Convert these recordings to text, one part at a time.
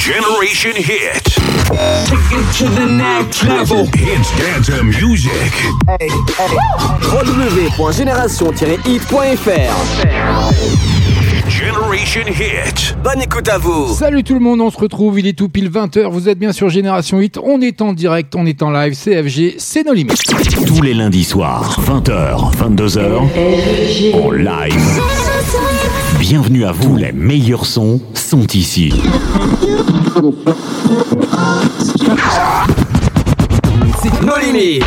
Generation Hit. Take it to the next level. Hits dance music. www.génération-hit.fr Generation Hit. Bonne écoute à vous Salut tout le monde, on se retrouve, il est tout pile 20h, vous êtes bien sur Génération 8, on est en direct, on est en live, CFG, c'est nos limites. Tous les lundis soirs, 20h, 22h, en live. Bienvenue à vous, les meilleurs sons sont ici. Nos limites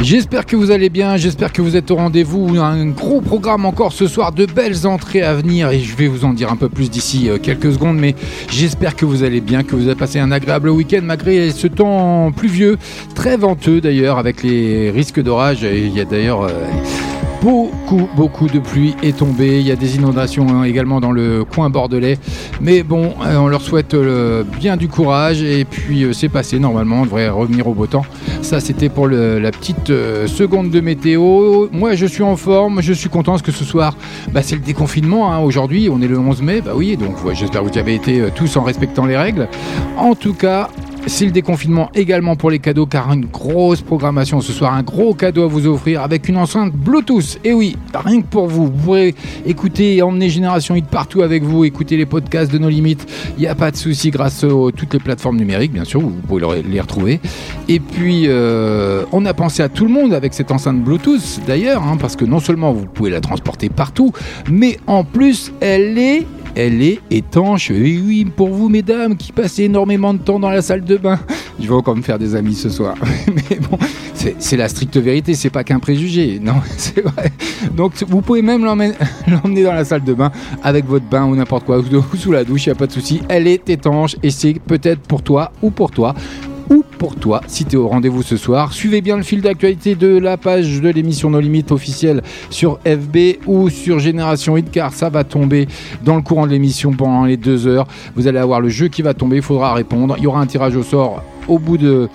J'espère que vous allez bien, j'espère que vous êtes au rendez-vous. Un gros programme encore ce soir, de belles entrées à venir et je vais vous en dire un peu plus d'ici euh, quelques secondes. Mais j'espère que vous allez bien, que vous avez passé un agréable week-end malgré ce temps pluvieux, très venteux d'ailleurs, avec les risques d'orage. Il y a d'ailleurs. euh, Beaucoup, beaucoup de pluie est tombée. Il y a des inondations hein, également dans le coin bordelais. Mais bon, euh, on leur souhaite euh, bien du courage. Et puis, euh, c'est passé normalement. On devrait revenir au beau temps. Ça, c'était pour la petite seconde de météo. Moi, je suis en forme. Je suis content parce que ce soir, bah, c'est le déconfinement. hein. Aujourd'hui, on est le 11 mai. Bah oui, donc j'espère que vous avez été tous en respectant les règles. En tout cas, c'est le déconfinement également pour les cadeaux car une grosse programmation ce soir, un gros cadeau à vous offrir avec une enceinte Bluetooth. Et oui, rien que pour vous, vous pourrez écouter et emmener Génération Hit partout avec vous, écouter les podcasts de nos limites. Il n'y a pas de souci grâce à toutes les plateformes numériques, bien sûr, vous pouvez le- les retrouver. Et puis, euh, on a pensé à tout le monde avec cette enceinte Bluetooth d'ailleurs, hein, parce que non seulement vous pouvez la transporter partout, mais en plus, elle est elle est étanche. Oui, pour vous, mesdames, qui passez énormément de temps dans la salle de bain. Je vais encore me faire des amis ce soir. Mais bon, c'est la stricte vérité, c'est pas qu'un préjugé. Non, c'est vrai. Donc, vous pouvez même l'emmener dans la salle de bain avec votre bain ou n'importe quoi, ou sous la douche, il n'y a pas de souci. Elle est étanche et c'est peut-être pour toi ou pour toi ou pour toi si tu es au rendez-vous ce soir. Suivez bien le fil d'actualité de la page de l'émission No Limites officielle sur FB ou sur Génération Hit car ça va tomber dans le courant de l'émission pendant les deux heures. Vous allez avoir le jeu qui va tomber, il faudra répondre. Il y aura un tirage au sort au bout de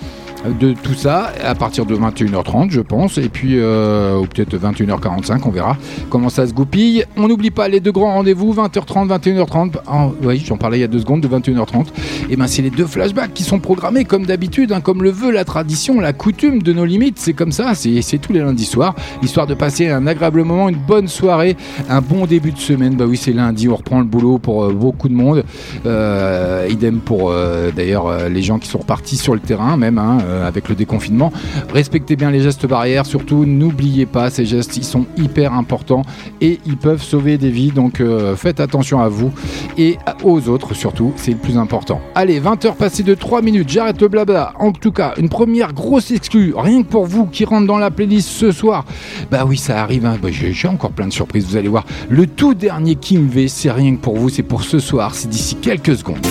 de tout ça à partir de 21h30 je pense. Et puis euh, ou peut-être 21h45 on verra comment ça se goupille. On n'oublie pas les deux grands rendez-vous 20h30 21h30 Ah, oui j'en parlais il y a deux secondes de 21h30 et ben c'est les deux flashbacks qui sont programmés comme d'habitude hein, comme le veut la tradition la coutume de nos limites. C'est comme ça c'est tous les lundis soirs histoire de passer un agréable moment une bonne soirée un bon début de semaine. Bah oui c'est lundi on reprend le boulot pour euh, beaucoup de monde. Euh, idem pour euh, d'ailleurs les gens qui sont repartis sur le terrain même hein, avec le déconfinement. Respectez bien les gestes barrières surtout n'oubliez pas ces gestes ils sont hyper importants et ils peuvent sauver des vies donc euh, faites attention à vous et aux autres surtout c'est le plus important. Allez 20h passées de 3 minutes j'arrête le blabla. En tout cas une première grosse exclue rien que pour vous qui rentre dans la playlist ce soir. Bah oui ça arrive hein. Bah, j'ai j'ai encore plein de surprises vous allez voir. Le tout dernier Kim V c'est rien que pour vous c'est pour ce soir c'est d'ici quelques secondes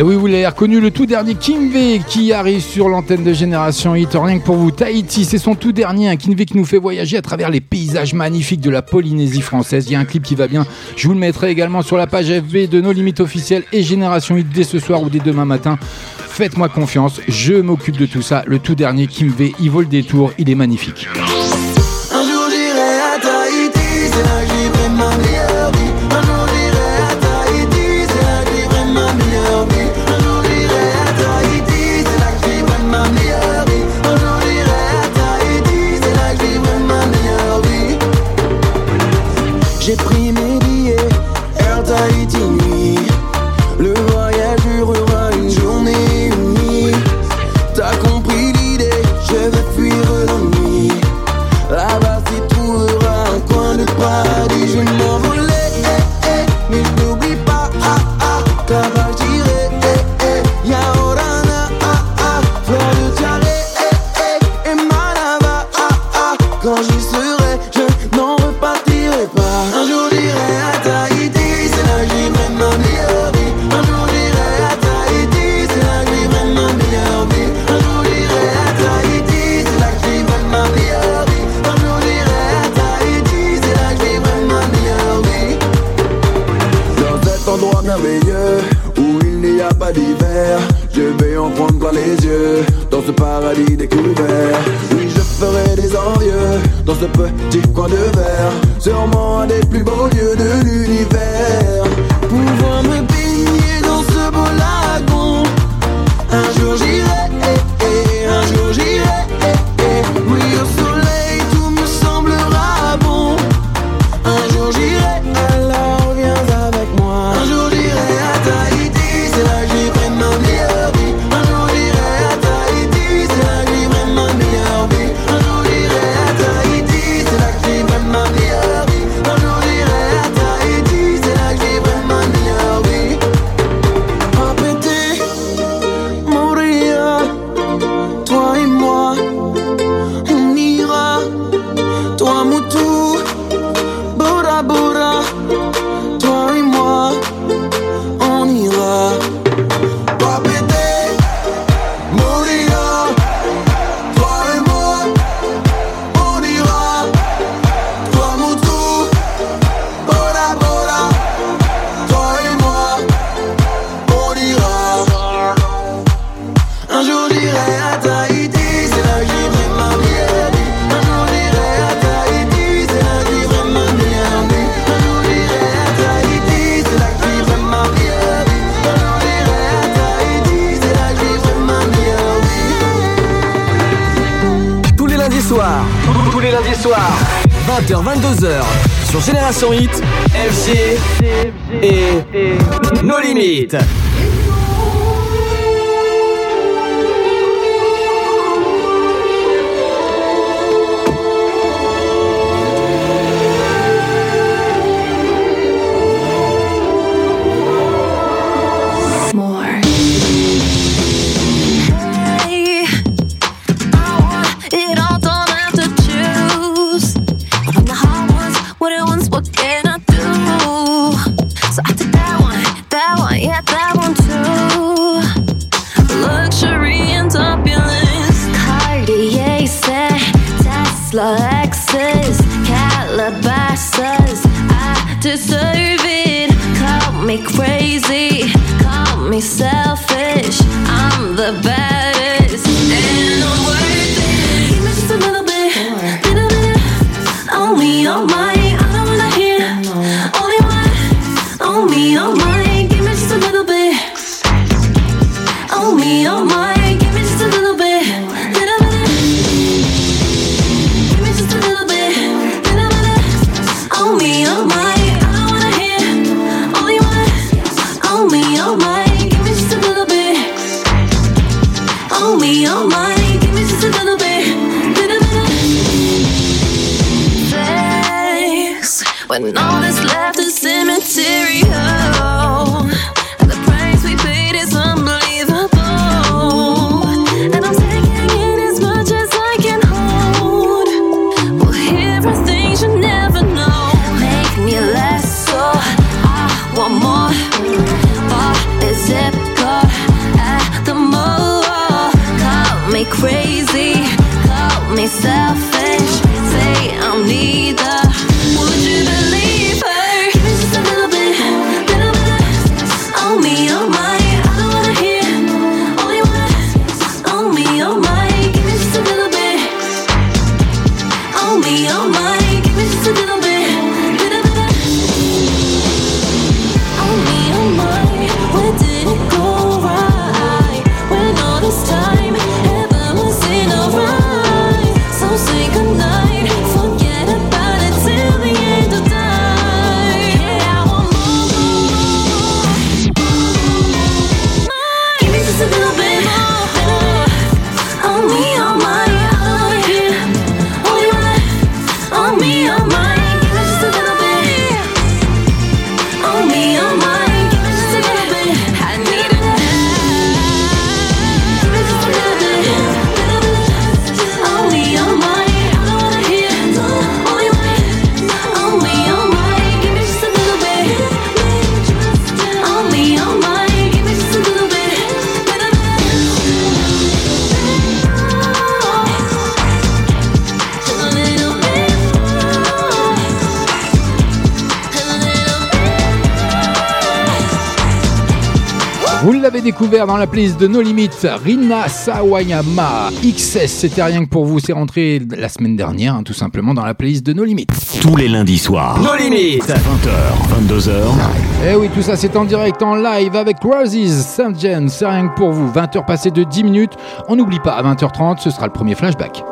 Et oui, vous l'avez reconnu, le tout dernier Kim V qui arrive sur l'antenne de Génération Hit. Rien que pour vous, Tahiti, c'est son tout dernier. Un Kim V qui nous fait voyager à travers les paysages magnifiques de la Polynésie française. Il y a un clip qui va bien. Je vous le mettrai également sur la page FB de nos limites officielles et Génération Hit dès ce soir ou dès demain matin. Faites-moi confiance, je m'occupe de tout ça. Le tout dernier Kim V, il vaut le détour, il est magnifique. Dans la playlist de No Limit, Rina Sawayama. XS, c'était rien que pour vous, c'est rentré la semaine dernière, hein, tout simplement, dans la playlist de No Limit. Tous les lundis soirs. No Limit 20h, 22h. Eh oui, tout ça c'est en direct, en live avec Roses, Saint Jen, c'est rien que pour vous. 20h passées de 10 minutes. On n'oublie pas, à 20h30, ce sera le premier flashback.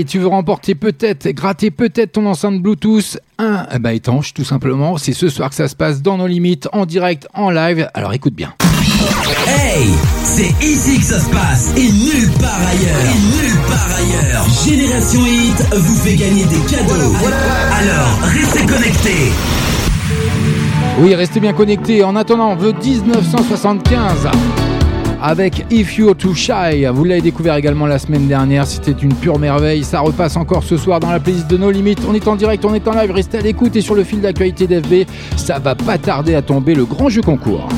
Allez, tu veux remporter peut-être, gratter peut-être ton enceinte Bluetooth, un ben, étanche tout simplement. C'est ce soir que ça se passe dans nos limites, en direct, en live. Alors écoute bien. Hey, c'est ici que ça se passe et nulle part ailleurs. Et nulle part ailleurs. Génération Hit vous fait gagner des cadeaux. Alors, restez connectés. Oui, restez bien connectés. En attendant, The 1975 avec If You're Too Shy. Vous l'avez découvert également la semaine dernière. C'était une pure merveille. Ça repasse encore ce soir dans la playlist de No Limites. On est en direct, on est en live. Restez à l'écoute et sur le fil d'actualité d'FB. Ça va pas tarder à tomber le grand jeu concours.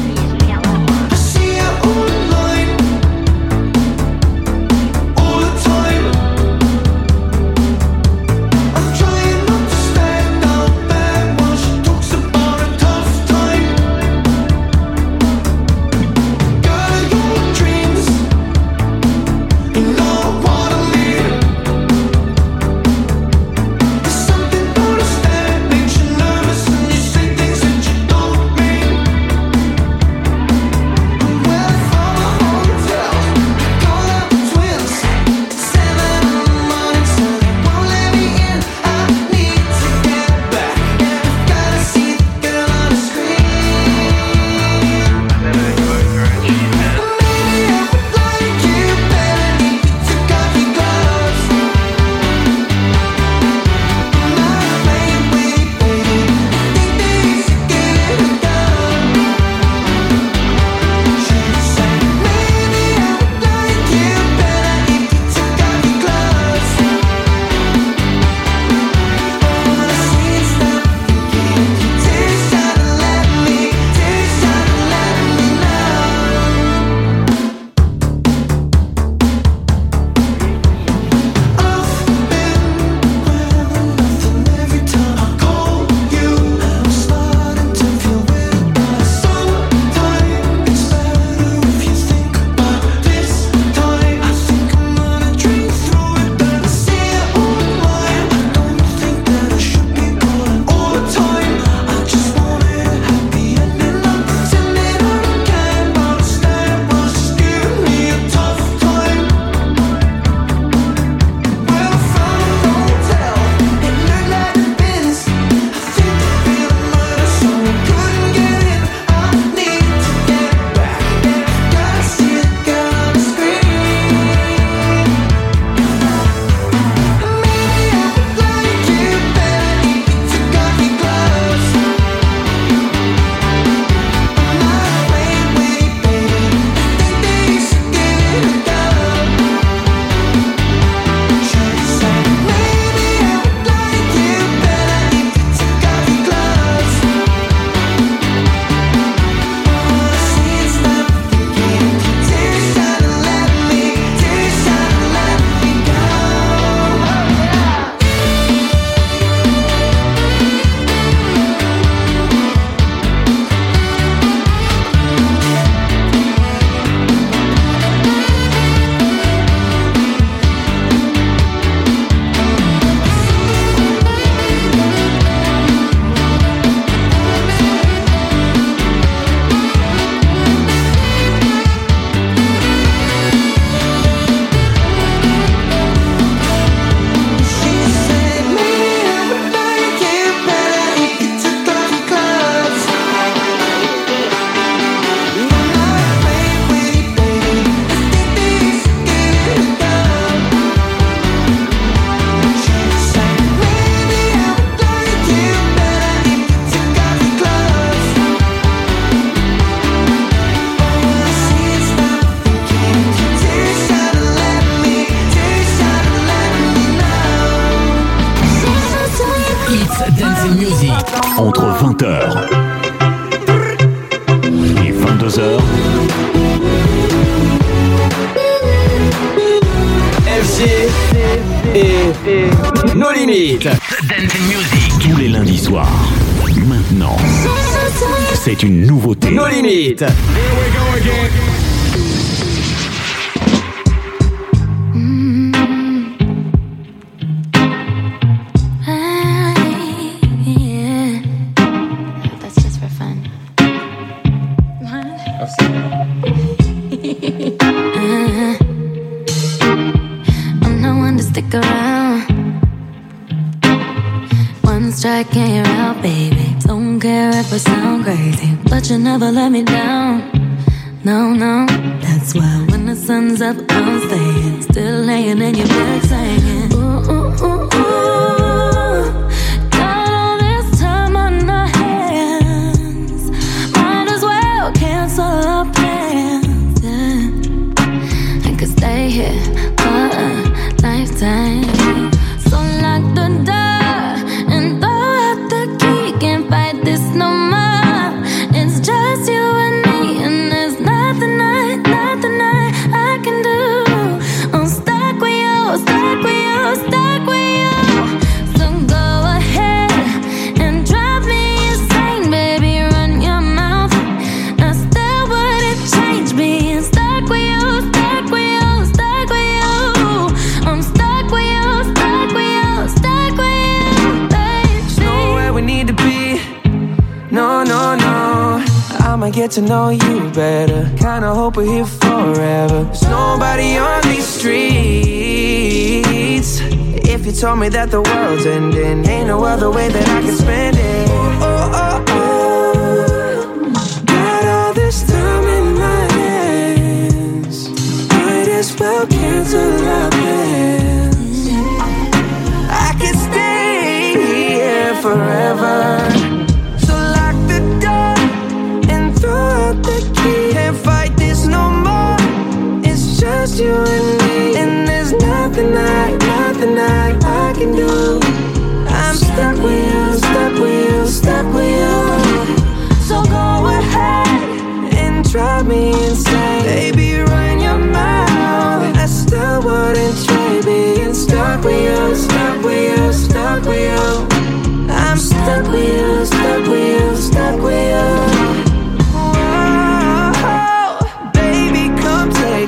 Forever.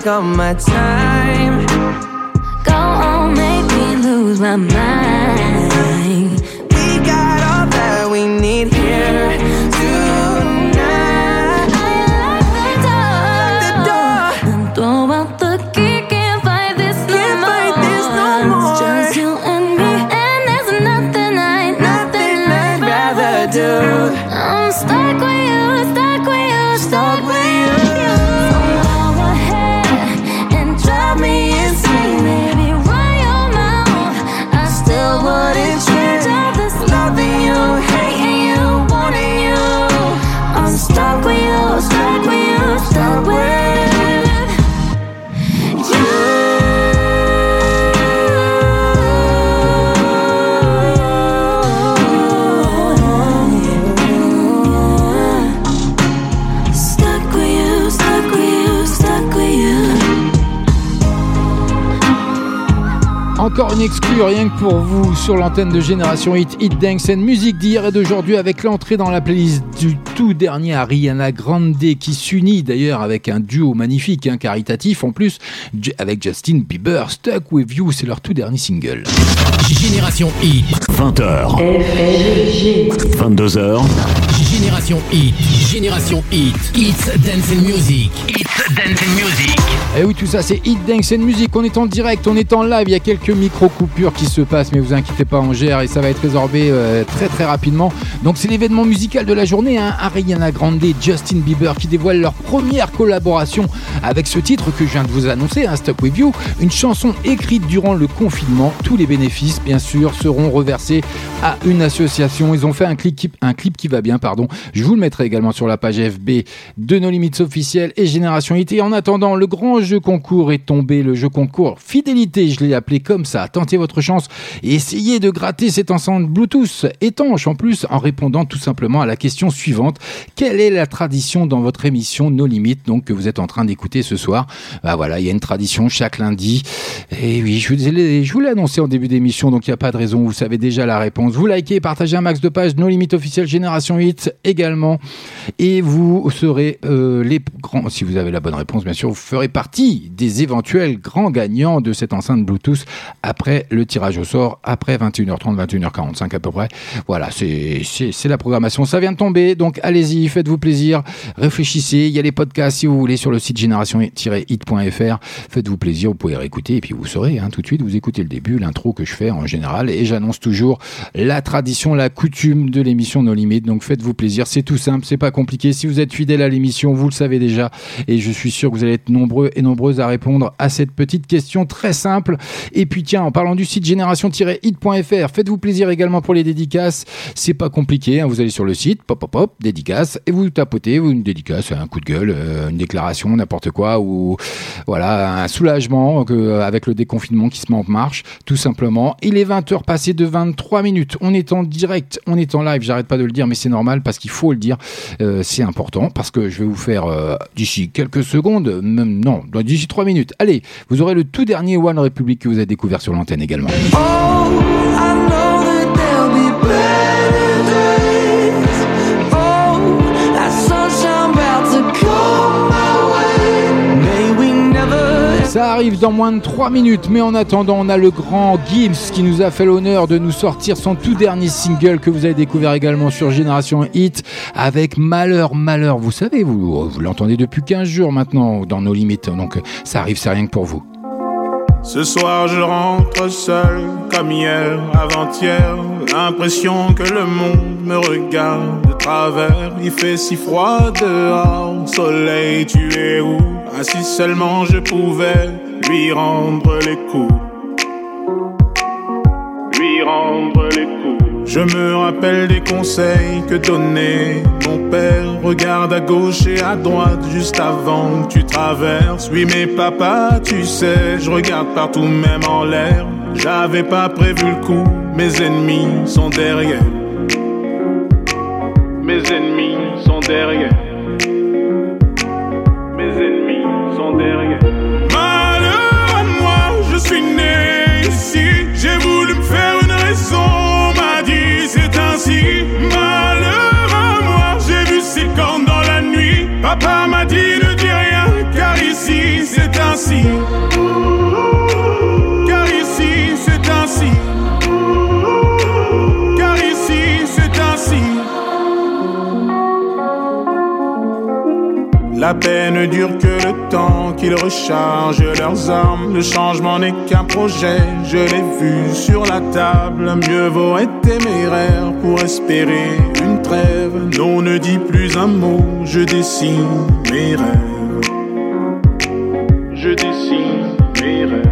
Take all my time. Go on, make me lose my mind. Encore une exclue rien que pour vous sur l'antenne de Génération Hit, Hit Dance and musique d'hier et d'aujourd'hui avec l'entrée dans la playlist du tout dernier Ariana Grande qui s'unit d'ailleurs avec un duo magnifique, hein, caritatif en plus, avec Justin Bieber. Stuck With You, c'est leur tout dernier single. Génération Hit. 20h, 22h, Génération Hit. Génération Hit. It's Dance and Music. It's Dance and Music. Et Eh oui, tout ça, c'est Hit Dance and Music. On est en direct, on est en live. Il y a quelques micro-coupures qui se passent, mais vous inquiétez pas, on gère et ça va être résorbé euh, très très rapidement. Donc, c'est l'événement musical de la journée. Hein. Ariana Grande et Justin Bieber qui dévoilent leur première collaboration avec ce titre que je viens de vous annoncer, hein, Stuck With You. Une chanson écrite durant le confinement. Tous les bénéfices, bien sûr, seront reversés à une association. Ils ont fait un clip, qui- va bien, pardon. Je vous le mettrai également sur la page FB de nos limites officielles et Génération. Et en attendant, le grand jeu concours est tombé. Le jeu concours fidélité, je l'ai appelé comme ça. Tentez votre chance et essayez de gratter cette enceinte Bluetooth étanche en plus en répondant tout simplement à la question suivante. Quelle est la tradition dans votre émission No Limites, donc que vous êtes en train d'écouter ce soir? Bah voilà, il y a une tradition chaque lundi. Et oui, je vous l'ai, annoncé en début d'émission, donc il n'y a pas de raison. Vous savez déjà la réponse. Vous likez, partagez un max de pages No Limites officiel Génération 8 également. Et vous serez euh, les grands, si vous avez la bonne réponse, bien sûr, vous ferez partie des éventuels grands gagnants de cette enceinte Bluetooth après le tirage au sort, après 21h30, 21h45 à peu près. Voilà, c'est, la programmation. Ça vient de tomber, donc allez-y, faites-vous plaisir, réfléchissez. Il y a les podcasts si vous voulez sur le site génération-hit.fr. Faites-vous plaisir, vous pouvez réécouter et puis vous saurez hein, tout de suite, vous écoutez le début, l'intro que je fais en général et j'annonce toujours la tradition, la coutume de l'émission No Limit. Donc faites-vous plaisir, c'est tout simple, c'est pas compliqué. Si vous êtes fidèle à l'émission, vous le savez déjà et je suis sûr que vous allez être nombreux et nombreuses à répondre à cette petite question très simple. Et puis tiens, en parlant du site génération-hit.fr, faites-vous plaisir également pour les dédicaces. C'est pas compliqué, hein. vous allez sur le site, pop pop pop, dédicace et vous tapotez une dédicace, un coup de gueule, euh, une déclaration, n'importe quoi ou voilà, un soulagement que, avec le déconfinement qui se met en marche, tout simplement. Il est 20h passé de 23 minutes. On est en direct, on est en live, j'arrête pas de le dire, mais c'est normal parce qu'il faut le dire. Euh, c'est important parce que je vais vous faire euh, d'ici quelques secondes, même non, d'ici 3 minutes. Allez, vous aurez le tout dernier One Republic que vous avez découvert sur l'antenne également. Oh, Ça arrive dans moins de 3 minutes, mais en attendant, on a le grand Gibbs qui nous a fait l'honneur de nous sortir son tout dernier single que vous avez découvert également sur Génération Hit avec Malheur, Malheur. Vous savez, vous, vous l'entendez depuis 15 jours maintenant dans nos limites, donc ça arrive, c'est rien que pour vous. Ce soir je rentre seul comme hier, avant-hier. L'impression que le monde me regarde de travers. Il fait si froid dehors, soleil tu es où? Ah si seulement je pouvais lui rendre les coups. Lui rendre. Je me rappelle des conseils que donnait mon père. Regarde à gauche et à droite juste avant que tu traverses. Oui, mais papa, tu sais, je regarde partout, même en l'air. J'avais pas prévu le coup, mes ennemis sont derrière. Mes ennemis sont derrière. Mes ennemis sont derrière. Car ici c'est ainsi. Car ici c'est ainsi. La paix ne dure que le temps qu'ils rechargent leurs armes. Le changement n'est qu'un projet, je l'ai vu sur la table. Mieux vaut être téméraire pour espérer une trêve. Non, ne dis plus un mot, je dessine mes rêves. Je dessine mes rêves.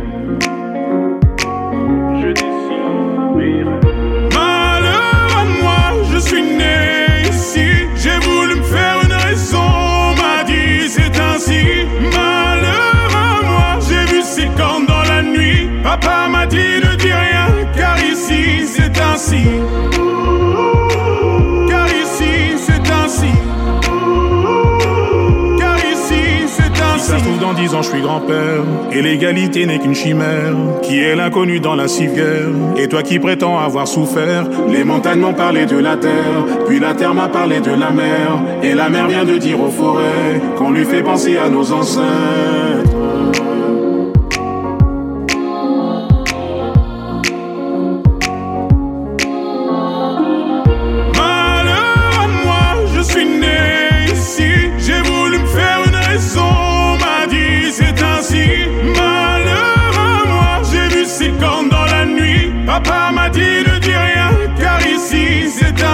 Dix ans, je suis grand-père. Et l'égalité n'est qu'une chimère. Qui est l'inconnu dans la civière Et toi qui prétends avoir souffert. Les montagnes m'ont parlé de la terre. Puis la terre m'a parlé de la mer. Et la mer vient de dire aux forêts qu'on lui fait penser à nos ancêtres.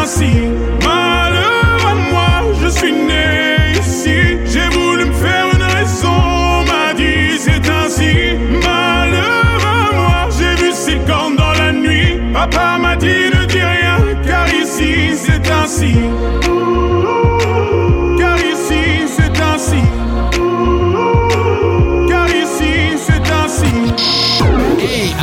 C'est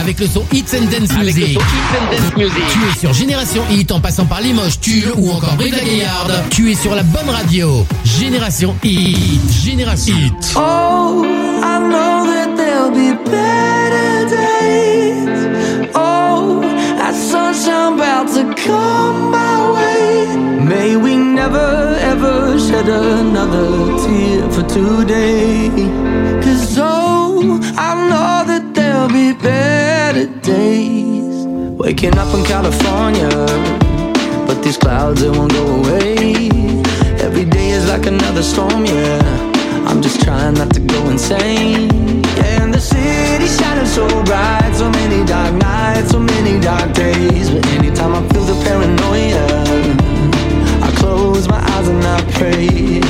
avec le son Hits and Dance Avec le Music. son Hits and Dance Music. Tu es sur Génération Hit en passant par Limoges, Tulle ou encore Brive la Gaillarde. Tu es sur la bonne radio. Génération Hit. Génération Hit. Oh, I know that there'll be better days. Oh, that sunshine about to come my way. May we never ever shed another tear for today. Better days. Waking up in California, but these clouds they won't go away. Every day is like another storm, yeah. I'm just trying not to go insane. Yeah, and the city shining so bright, so many dark nights, so many dark days. But anytime I feel the paranoia, I close my eyes and I pray.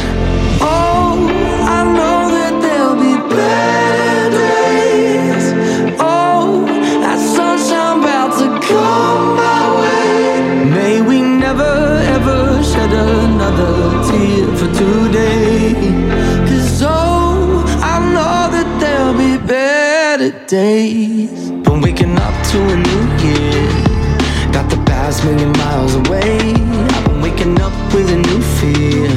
Oh, for today. Cause oh, I know that there'll be better days. Been waking up to a new year. Got the past million miles away. I've been waking up with a new fear.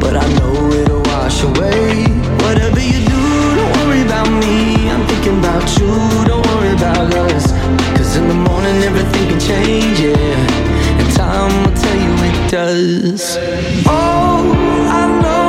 But I know it'll wash away. Whatever you do, don't worry about me. I'm thinking about you, don't worry about us. Cause in the morning, everything can change, yeah. And time does. Oh, I know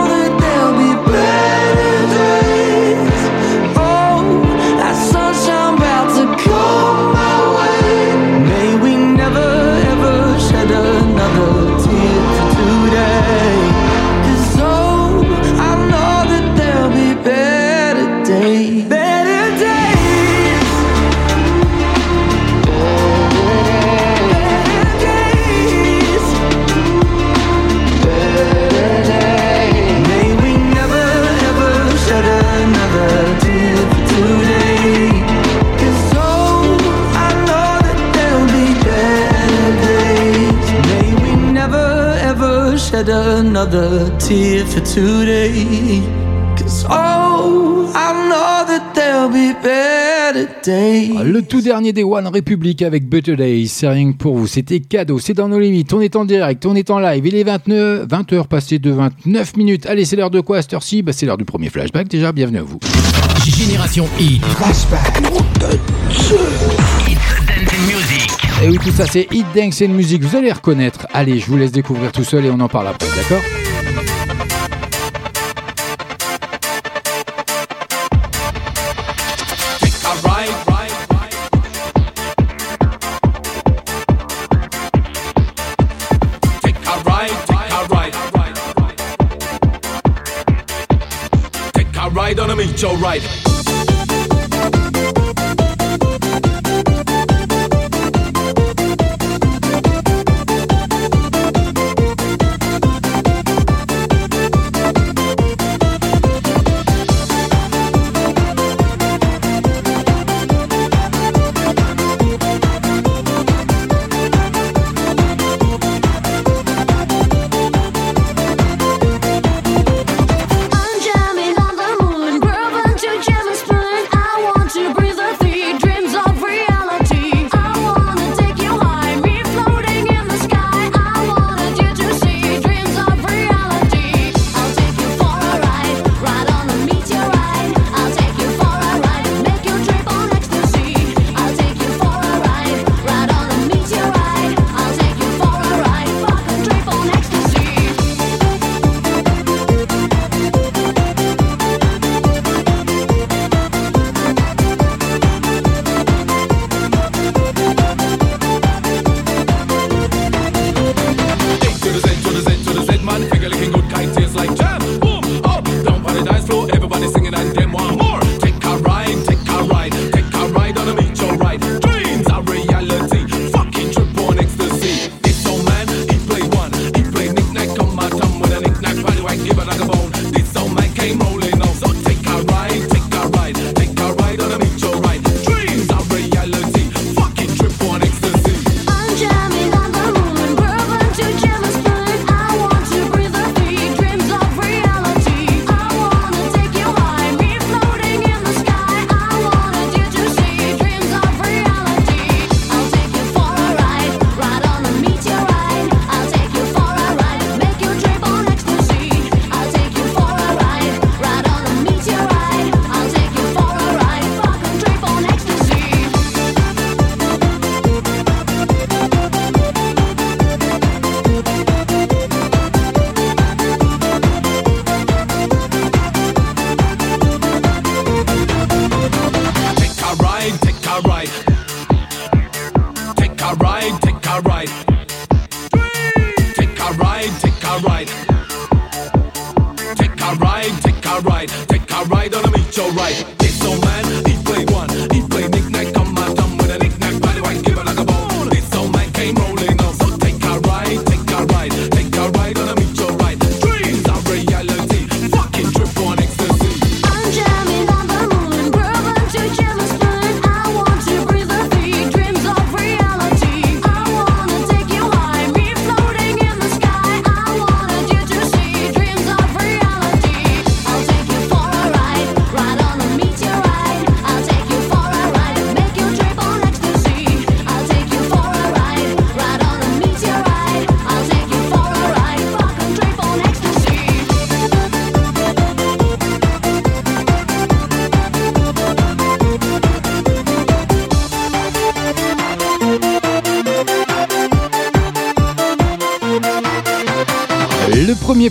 another tear for today. 'Cause oh, I know that there'll be better days. Le tout dernier des One Republic avec Better Days, c'est rien que pour vous, c'était cadeau, c'est dans nos limites, on est en direct, on est en live, il est 29, 20h passé de 29 minutes. Allez, c'est l'heure de quoi à cette heure-ci bah, C'est l'heure du premier flashback déjà, bienvenue à vous. Génération Hit. Et oui, tout ça c'est Hit Dance and Music, vous allez reconnaître. Allez, je vous laisse découvrir tout seul et on en parle après, d'accord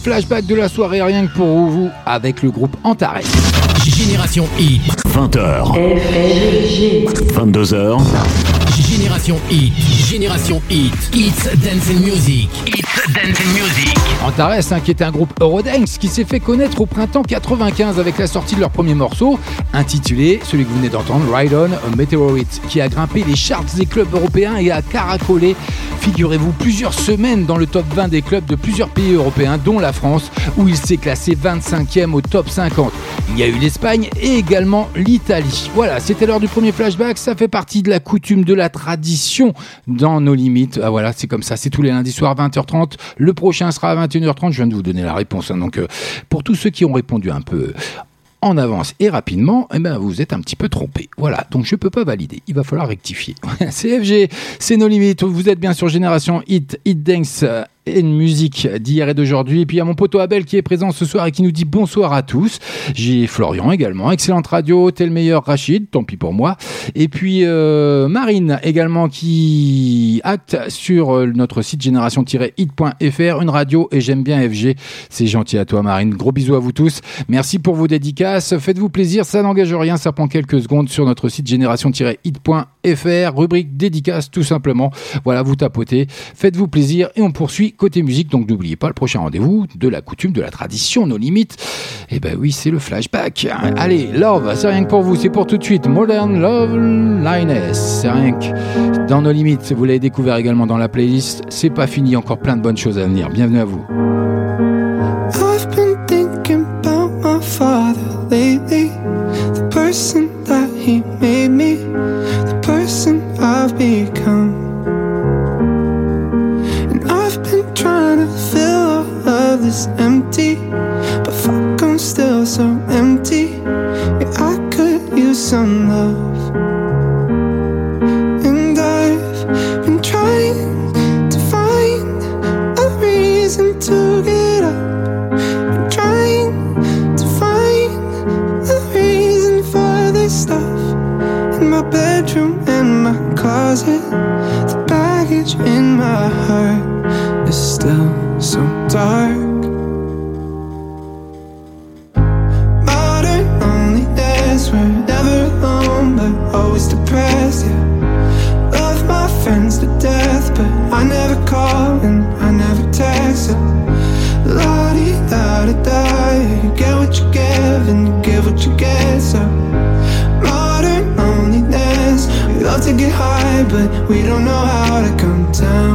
flashback de la soirée, rien que pour vous, avec le groupe Antares. Génération Hit. 20h. 22h. Génération Hit. Génération Hit. It's Dancing Music. It's Dancing Music. Antares, hein, qui est un groupe Eurodance qui s'est fait connaître au printemps 95 avec la sortie de leur premier morceau, intitulé, celui que vous venez d'entendre, Ride On a Meteorite, qui a grimpé les charts des clubs européens et a caracolé, figurez-vous, plusieurs semaines dans le top 20 des clubs de plusieurs pays européens, dont la France, où il s'est classé 25e au top 50. Il y a eu l'Espagne et également l'Italie. Voilà, c'était l'heure du premier flashback, ça fait partie de la coutume, de la tradition dans nos limites. Ah, voilà, c'est comme ça, c'est tous les lundis soirs 20h30. Le prochain sera à 21h30, je viens de vous donner la réponse. hein. donc, euh, pour tous ceux qui ont répondu un peu en avance et rapidement, eh ben, vous êtes un petit peu trompé. Voilà, donc je peux pas valider. Il va falloir rectifier. CFG, c'est nos limites. Vous êtes bien sur Génération Hit, Hit Dance et une musique d'hier et d'aujourd'hui. Et puis il y a mon poteau Abel qui est présent ce soir et qui nous dit bonsoir à tous. J'ai Florian également, excellente radio, t'es le meilleur Rachid, tant pis pour moi. Et puis euh, Marine également qui acte sur euh, notre site génération-hit.fr, une radio et j'aime bien FG. C'est gentil à toi Marine. Gros bisous à vous tous. Merci pour vos dédicaces. Faites-vous plaisir, ça n'engage rien, ça prend quelques secondes sur notre site génération-hit.fr, rubrique dédicace tout simplement. Voilà, vous tapotez. Faites-vous plaisir et on poursuit côté musique. Donc n'oubliez pas le prochain rendez-vous de la coutume, de la tradition, nos limites. Et ben oui, c'est le flashback. Allez, Love, c'est rien que pour vous, c'est pour tout de suite. Modern Love Liness, c'est rien que dans nos limites. Vous l'avez découvert également dans la playlist. C'est pas fini, encore plein de bonnes choses à venir. Bienvenue à vous. And I've been trying to fill all of this empty, in my heart is still so dark. Modern loneliness, we're never alone, but always depressed. Yeah. Love my friends to death, but I never call and I never text. La di da da, you get what you give and you give what you get. So modern loneliness, we love to get high, but we don't know how to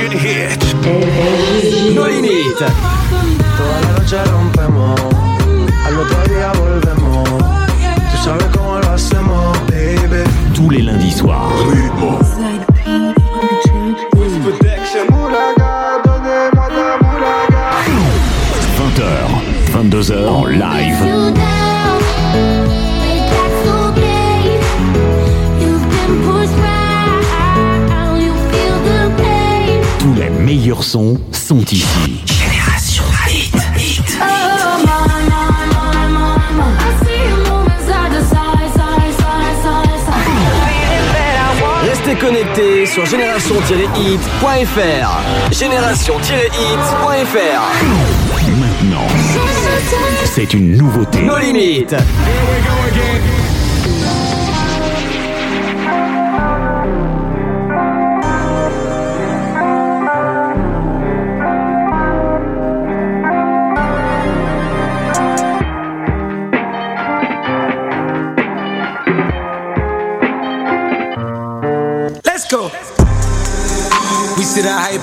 Generation Hit. No Limit. Toda la noche rompemos, al otro día volvemos. Tú sabes cómo lo hacemos, baby. Tous les lundis soirs. 20h, 22h en live. Meilleurs sons sont ici. Génération Hit, Hit. Restez connectés sur génération-hit.fr. Génération-hit.fr. Maintenant, c'est une nouveauté. No Limit. Let's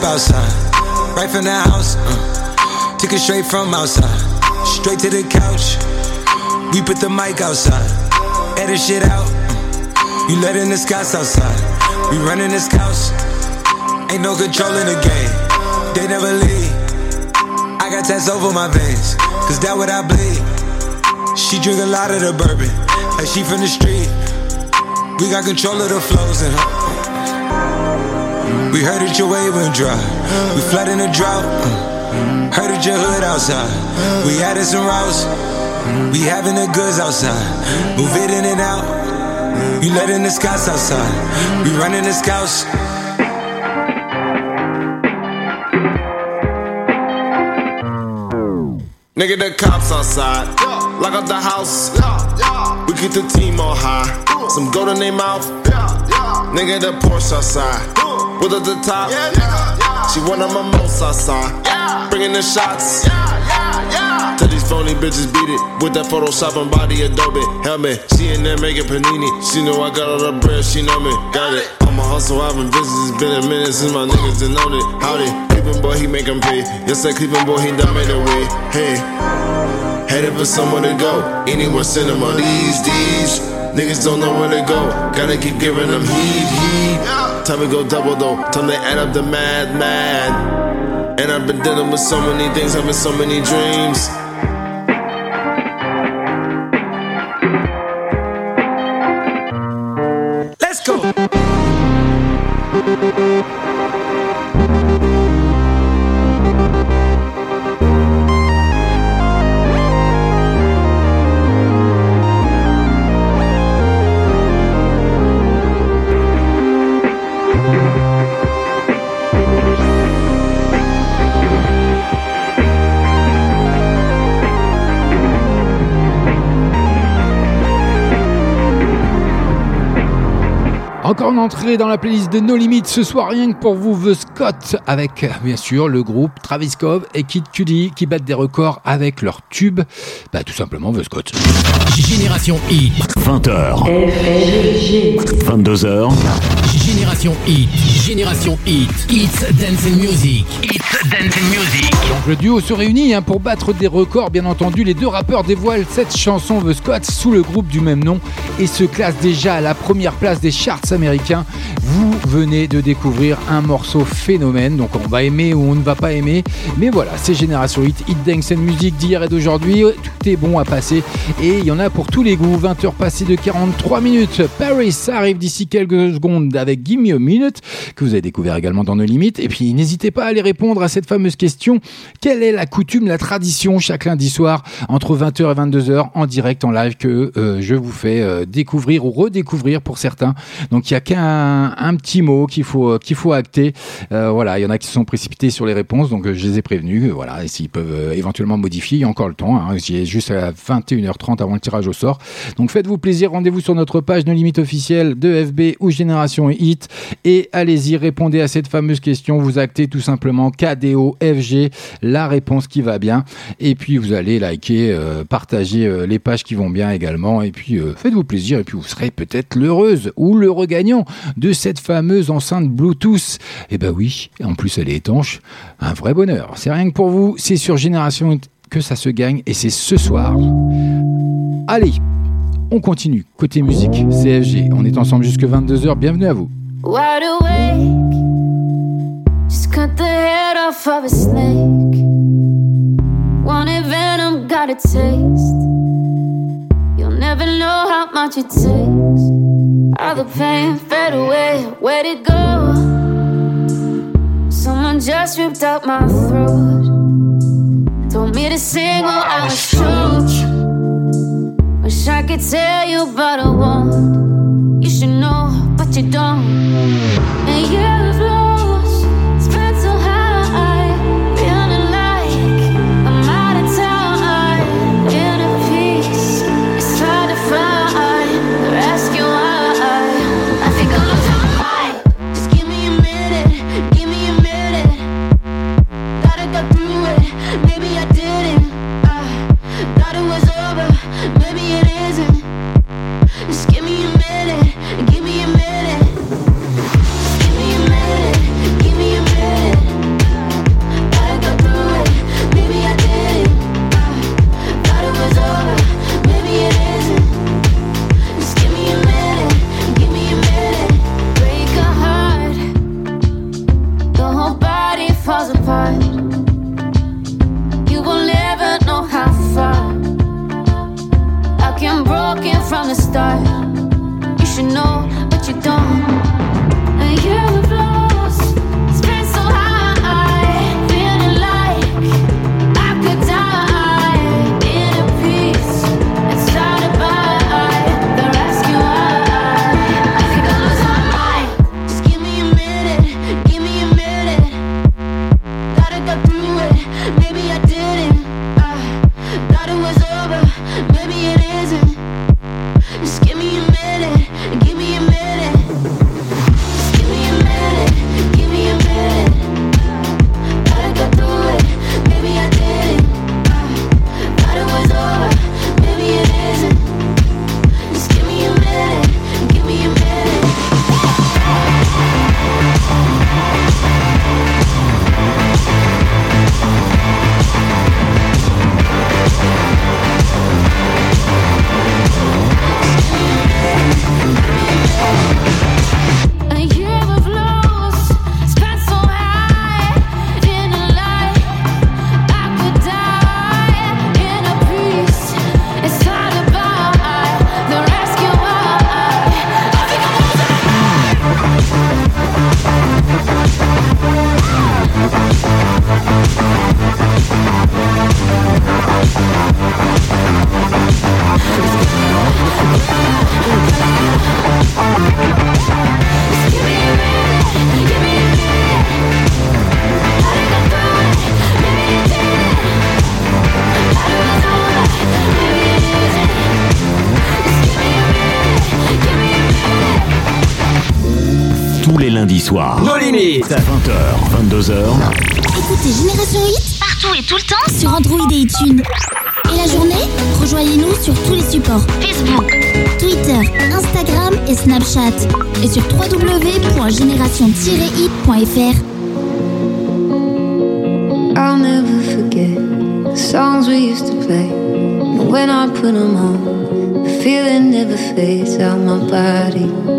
outside, right from the house. Uh, took it straight from outside, straight to the couch. We put the mic outside, edit shit out. Uh, you letting the scouts outside. We running this house. Ain't no control in the game. They never leave. I got tats over my veins, cause that what I bleed. She drink a lot of the bourbon, like she from the street. We got control of the flows in her. We heard that your wave went dry. We flood in the drought. uh. Heard that your hood outside. We added some routes. We having the goods outside. Move it in and out. You letting the scouts outside. We running the scouts. Nigga, the cops outside. Lock up the house. We keep the team on high. Some gold in their mouth. Nigga, the Porsche outside. With at the top. She one of my most outside. Bringing the shots. Tell these phony bitches beat it with that Photoshop and body Adobe helmet. She in there making panini. She know I got all the bread. She know me. Got it. I'm a hustle. I've been busy. It's been a minute since my niggas done known it. Howdy. Cleveland boy, he make 'em pay. Yes, that Cleveland boy, he done made a way. Hey. Headed for somewhere to go. Anywhere cinema. These, these. Niggas don't know where to go. Gotta keep giving them heat, heat. Time to go double though. Time to add up the mad, mad. And I've been dealing with so many things, having so many dreams. Entrée dans la playlist de No Limit ce soir, rien que pour vous, The Scott, avec bien sûr le groupe Travis Cove et Kid Cudi qui battent des records avec leur tube, bah, tout simplement The Scott. Génération Hit. 20h, 22h, Génération Hit, Génération Hit, It's Dance and Music, It's Dance and Music. Donc le duo se réunit hein, pour battre des records, bien entendu. Les deux rappeurs dévoilent cette chanson The Squad sous le groupe du même nom et se classent déjà à la première place des charts américains. Vous venez de découvrir un morceau phénomène, donc on va aimer ou on ne va pas aimer. Mais voilà, c'est Génération Hit, Hit Dance and Music d'hier et d'aujourd'hui. Tout est bon à passer et il y en a pour tous les goûts. 20h passées de 43 minutes. Paris arrive d'ici quelques secondes avec Give Me a Minute, que vous avez découvert également dans nos limites. Et puis n'hésitez pas à aller répondre à cette fameuse question. Quelle est la coutume, la tradition chaque lundi soir entre 20h et 22h en direct, en live que euh, je vous fais euh, découvrir ou redécouvrir pour certains? Donc il y a qu'un un petit mot qu'il faut euh, qu'il faut acter. Voilà, il y en a qui se sont précipités sur les réponses, donc je les ai prévenus. Voilà, et s'ils peuvent éventuellement modifier, il y a encore le temps. Hein, J'y ai juste à 21h30 avant le tirage au sort. Donc faites-vous plaisir, rendez-vous sur notre page No Limite officielle de FB ou Génération Et allez-y, répondez à cette fameuse question. Vous actez tout simplement KDO FG, la réponse qui va bien. Et puis vous allez liker, euh, partager euh, les pages qui vont bien également. Et puis euh, faites-vous plaisir. Et puis vous serez peut-être l'heureuse ou le regagnant de cette fameuse enceinte Bluetooth. Et ben oui, en plus elle est étanche. Un vrai bonheur. C'est rien que pour vous. C'est sur Génération que ça se gagne et c'est ce soir. Allez, on continue. Côté musique, CFG. On est ensemble jusque 22h. Bienvenue à vous. Wide awake, just cut the head off of a snake. Wanted venom, got a taste. You'll never know how much it takes. All the pain fade away, where'd it go? Someone just ripped out my throat. Told me to sing while I was choked. Wish I could tell you, but I won't. You should know, but you don't. And you've Limites. 20h, 22h. Écoutez Génération Hit partout et tout le temps sur Android et iTunes. Et la la journée Rejoignez-nous sur tous les supports Facebook, Twitter, Instagram et Snapchat. Et sur www.génération-hit.fr. I'll never forget the songs we used to play. And when I put them on, the feeling never fades out my body.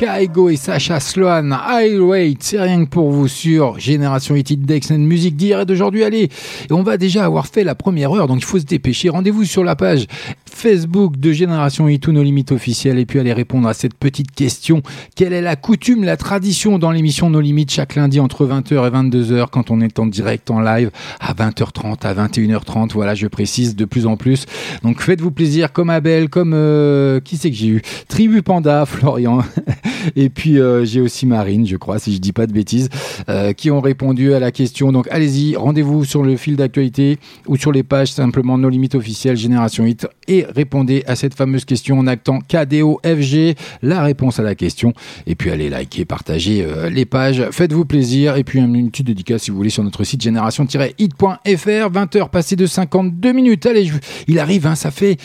Go. Kaigo et Sacha Sloan, Wait, c'est rien que pour vous sur Génération Hit It Dex and Musique d'hier et d'aujourd'hui. Allez, et on va déjà avoir fait la première heure, donc il faut se dépêcher. Rendez-vous sur la page Facebook de Génération Hit nos limites officielles et puis allez répondre à cette petite question. Quelle est la coutume, la tradition dans l'émission Nos Limites chaque lundi entre 20h et 22h quand on est en direct, en live à 20h30, à 21h30. Voilà, je précise de plus en plus. Donc faites-vous plaisir comme Abel, comme euh, qui c'est que j'ai eu? Tribu Panda, Florian et puis euh, j'ai aussi Marine, je crois, si je dis pas de bêtises, euh, qui ont répondu à la question. Donc allez-y, rendez-vous sur le fil d'actualité ou sur les pages simplement Nos Limites officielles Génération Hit et répondez à cette fameuse question en actant KDOFG, la réponse à la question. Et puis allez liker, partager euh, les pages, faites-vous plaisir. Et puis une petite dédicace si vous voulez sur notre site génération-hit.fr. 20h passé de 52 minutes. Allez, je- il arrive, hein, ça fait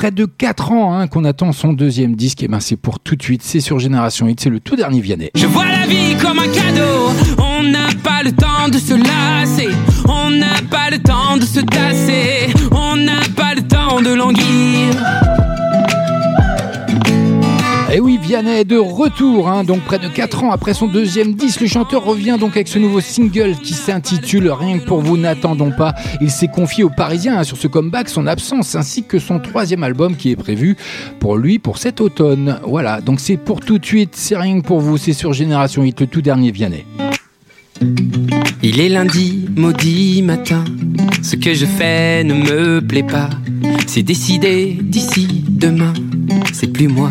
près de 4 ans hein, qu'on attend son deuxième disque. Et ben c'est pour tout de suite, c'est sur Génération Hit, c'est le tout dernier Vianney. Je vois la vie comme un cadeau. On n'a pas le temps de se lasser. On n'a pas le temps de se tasser. On n'a pas le temps de languir. Et Eh oui, Vianney est de retour, hein, donc près de 4 ans après son deuxième disque. Le chanteur revient donc avec ce nouveau single qui s'intitule Rien que pour vous, n'attendons pas. Il s'est confié aux Parisiens hein, sur ce comeback, son absence, ainsi que son troisième album qui est prévu pour lui pour cet automne. Voilà, donc c'est pour tout de suite, c'est rien que pour vous, c'est sur Génération Hit, le tout dernier Vianney. Il est lundi, maudit matin. Ce que je fais ne me plaît pas. C'est décidé d'ici demain. C'est plus moi.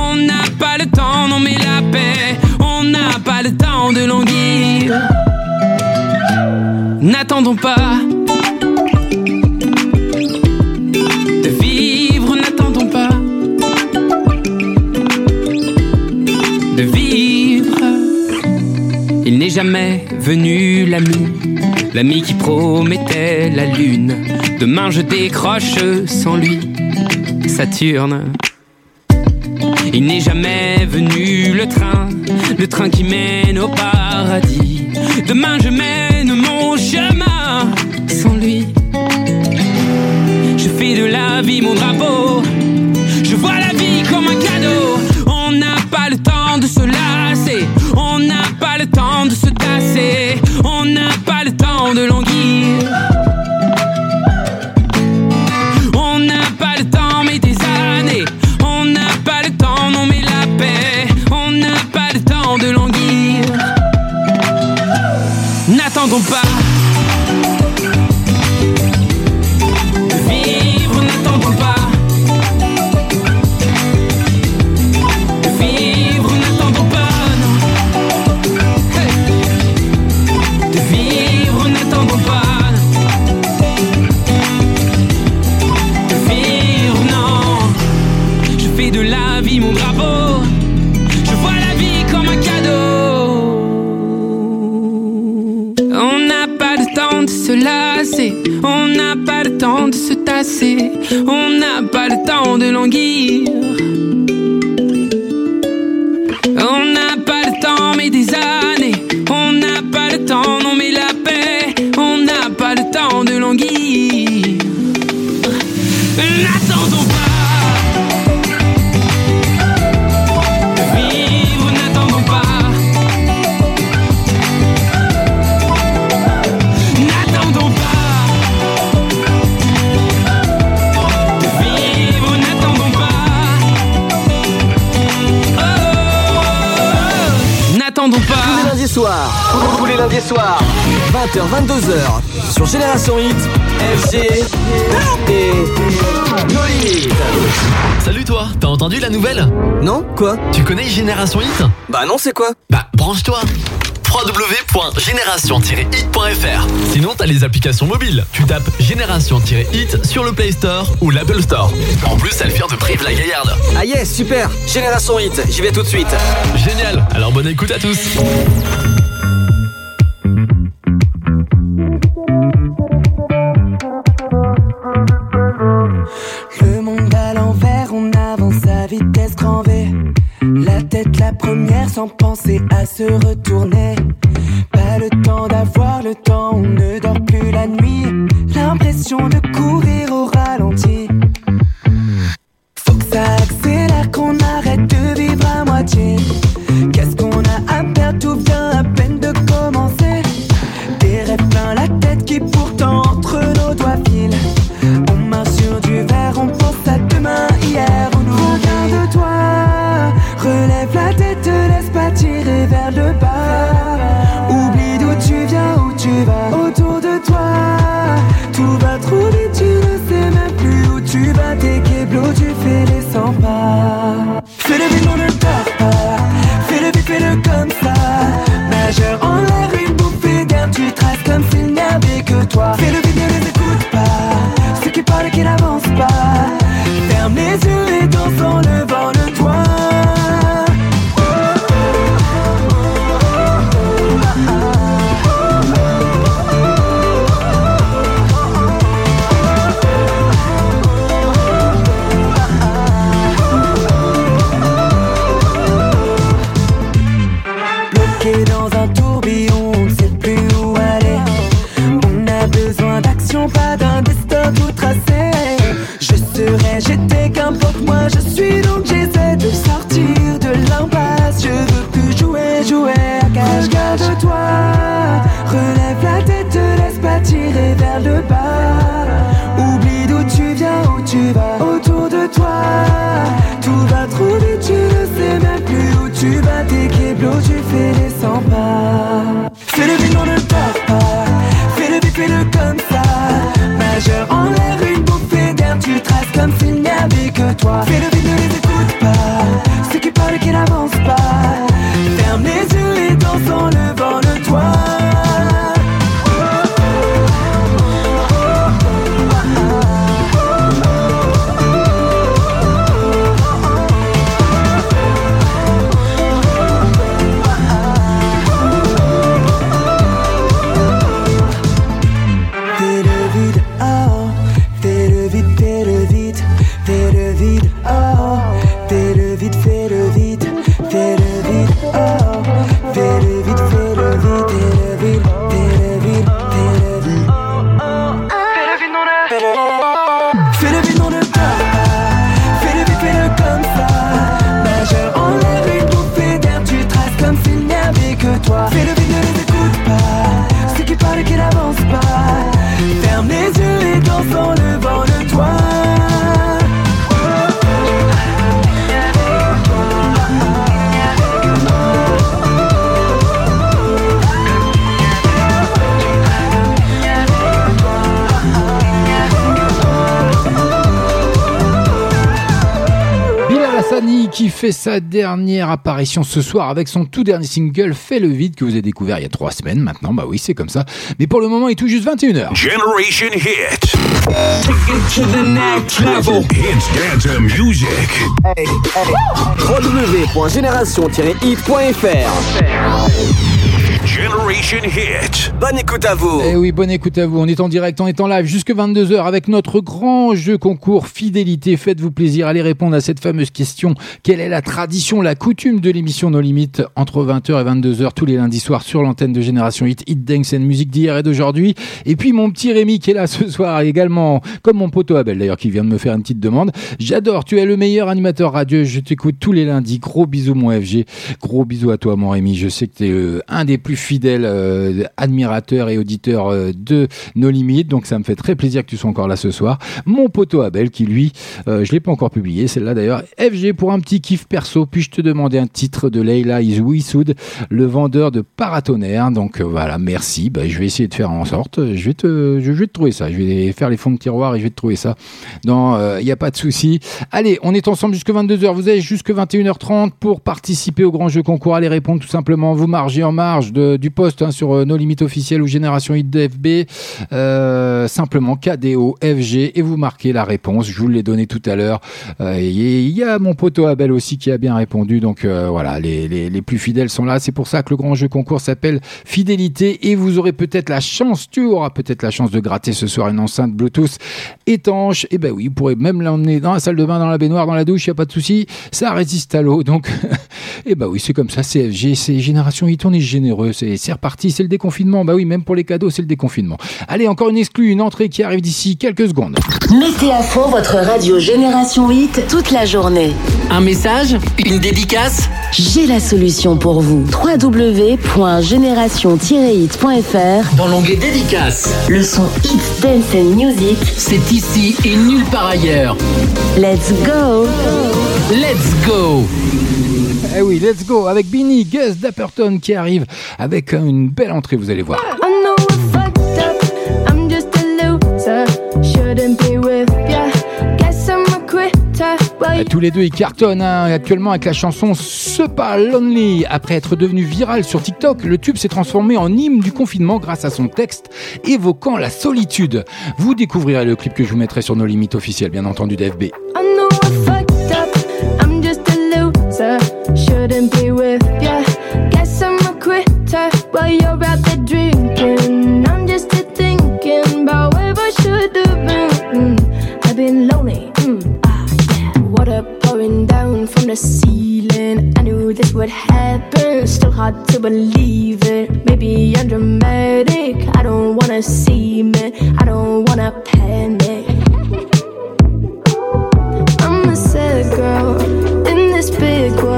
On n'a pas le temps, non, mais la paix. On n'a pas le temps de languir. N'attendons pas. De vivre, n'attendons pas. De vivre. Il n'est jamais venu l'ami, l'ami qui promettait la lune. Demain je décroche sans lui, Saturne. Il n'est jamais venu le train, le train qui mène au paradis. Demain je mène mon chemin sans lui. Je fais de la vie mon drapeau. Je vois la vie comme un cadeau. On n'a pas le temps de se lasser. On n'a pas le temps de se tasser. On Ooh. Nouvelle Non Quoi Tu connais Génération Hit Bah non, c'est quoi Bah branche-toi www.génération-hit.fr Sinon t'as les applications mobiles. Tu tapes Génération-hit sur le Play Store ou l'Apple Store. En plus, elle vient de Brive-la-Gaillarde. Ah yes, super Génération Hit, j'y vais tout de suite. Génial, alors bonne écoute à tous. Fait sa dernière apparition ce soir avec son tout dernier single Fais le vide que vous avez découvert il y a trois semaines maintenant. Bah oui, c'est comme ça. Mais pour le moment, il est tout juste 21h. Generation Hit. Take it to the next level. Hits dance music. www.génération-hit.fr Generation Hit. Bonne écoute à vous. Eh oui, bonne écoute à vous. On est en direct, on est en live jusque 22h avec notre grand jeu concours fidélité. Faites-vous plaisir, allez répondre à cette fameuse question. Quelle est la tradition, la coutume de l'émission No Limites entre 20h et 22h tous les lundis soirs sur l'antenne de Génération Hit, Hit Dance musique d'hier et d'aujourd'hui? Et puis mon petit Rémi qui est là ce soir également, comme mon poteau Abel d'ailleurs qui vient de me faire une petite demande. J'adore, tu es le meilleur animateur radio, je t'écoute tous les lundis. Gros bisous mon FG, gros bisous à toi mon Rémi. Je sais que tu es un des plus fidèles euh, admirateurs et auditeurs euh, de nos limites, donc ça me fait très plaisir que tu sois encore là ce soir. Mon poteau Abel qui lui, euh, je l'ai pas encore publié, celle-là d'ailleurs. FG pour un petit kiff perso, puis-je te demander un titre de Leila Isouissoud, le vendeur de paratonnerre. Donc voilà, merci. Bah, je vais essayer de faire en sorte. Je vais te, je vais te trouver ça. Je vais faire les fonds de tiroir et je vais te trouver ça. Non, il n'y a pas de souci. Allez, on est ensemble jusque 22h. Vous avez jusque 21h30 pour participer au grand jeu concours. Allez répondre tout simplement. Vous margez en marge de, du poste hein, sur euh, nos limites officielles ou Génération Hit DFB. Euh, simplement KDO FG et vous marquez la réponse. Je vous l'ai donné tout à l'heure. Euh, et Il y a mon poteau Abel aussi qui a bien répondu. Donc voilà, les, plus fidèles sont là. C'est pour ça que le grand jeu concours s'appelle Fidélité et vous aurez peut-être la chance, tu auras peut-être la chance de gratter ce soir une enceinte Bluetooth étanche. Et ben oui, vous pourrez même l'emmener dans la salle de bain, dans la baignoire, dans la douche, il n'y a pas de souci. Ça résiste à l'eau. Donc, et ben oui, c'est comme ça. CFG, c'est Génération on est généreux. C'est c'est reparti, c'est le déconfinement. Bah oui, même pour les cadeaux, c'est le déconfinement. Allez, encore une exclue, une entrée qui arrive d'ici quelques secondes. Mettez à fond votre radio Génération Hit toute la journée. Un message Une dédicace J'ai la solution pour vous. www.génération-hit.fr Dans l'onglet dédicace. Le son Hit Dance and Music. C'est ici et nulle part ailleurs. Let's go Let's go Eh oui, let's go avec Binny, Gus Dapperton qui arrive avec une belle entrée, vous allez voir. Tous les deux, ils cartonnent hein, actuellement avec la chanson Ce pas Lonely. Après être devenu viral sur TikTok, le tube s'est transformé en hymne du confinement grâce à son texte évoquant la solitude. Vous découvrirez le clip que je vous mettrai sur nos limites officielles, bien entendu, d'FB. I know I fucked up. I'm just a loser. Shouldn't be with ya. Guess I'm a quitter. While you're out there drinking, I'm just here thinking about where I should have been. Mm, I've been lonely. Mm, ah, yeah. Water pouring down from the ceiling. I knew this would happen. Still hard to believe it. Maybe I'm dramatic. I don't wanna see me. I don't wanna panic.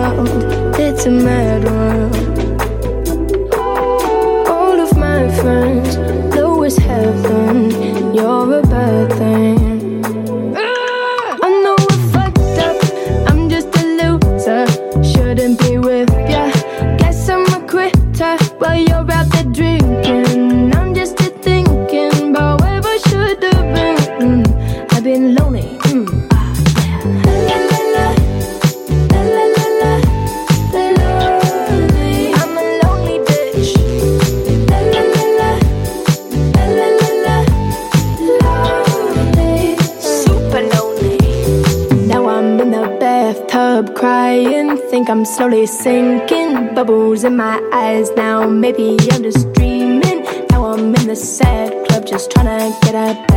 World. It's a mad world. All of my friends heaven. Sinking. Bubbles in my eyes now. Maybe I'm just dreaming. Now I'm in the sad club just trying to get up.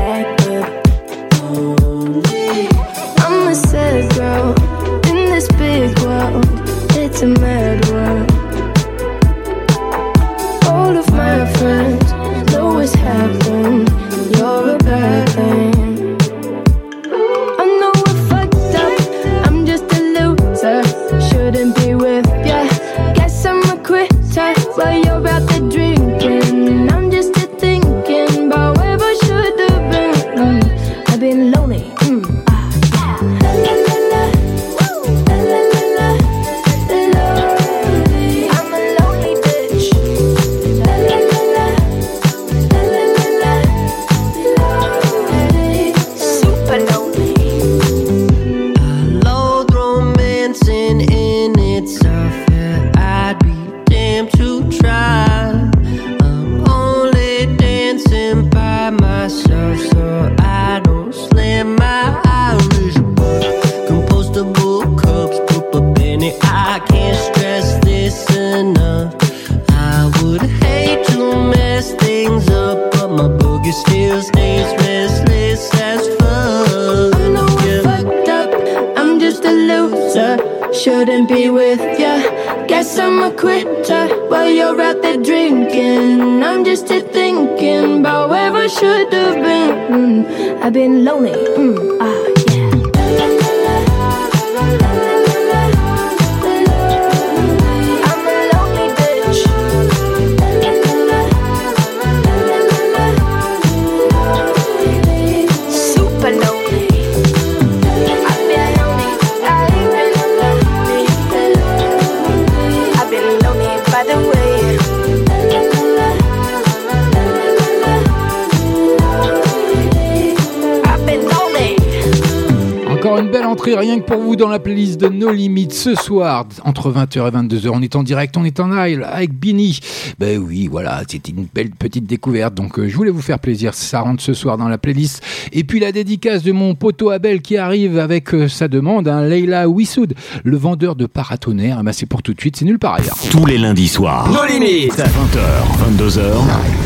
Ce soir entre 20h et 22h. On est en direct, on est en live avec Bini. Ben oui, voilà, c'était une belle petite découverte. Donc euh, je voulais vous faire plaisir. Ça rentre ce soir dans la playlist. Et puis la dédicace de mon poteau Abel qui arrive avec euh, sa demande, hein, Leila Wissoud, le vendeur de paratonnerre. Eh ben, c'est pour tout de suite, c'est nulle part ailleurs. Tous les lundis soirs. No limites. 20h, 22h.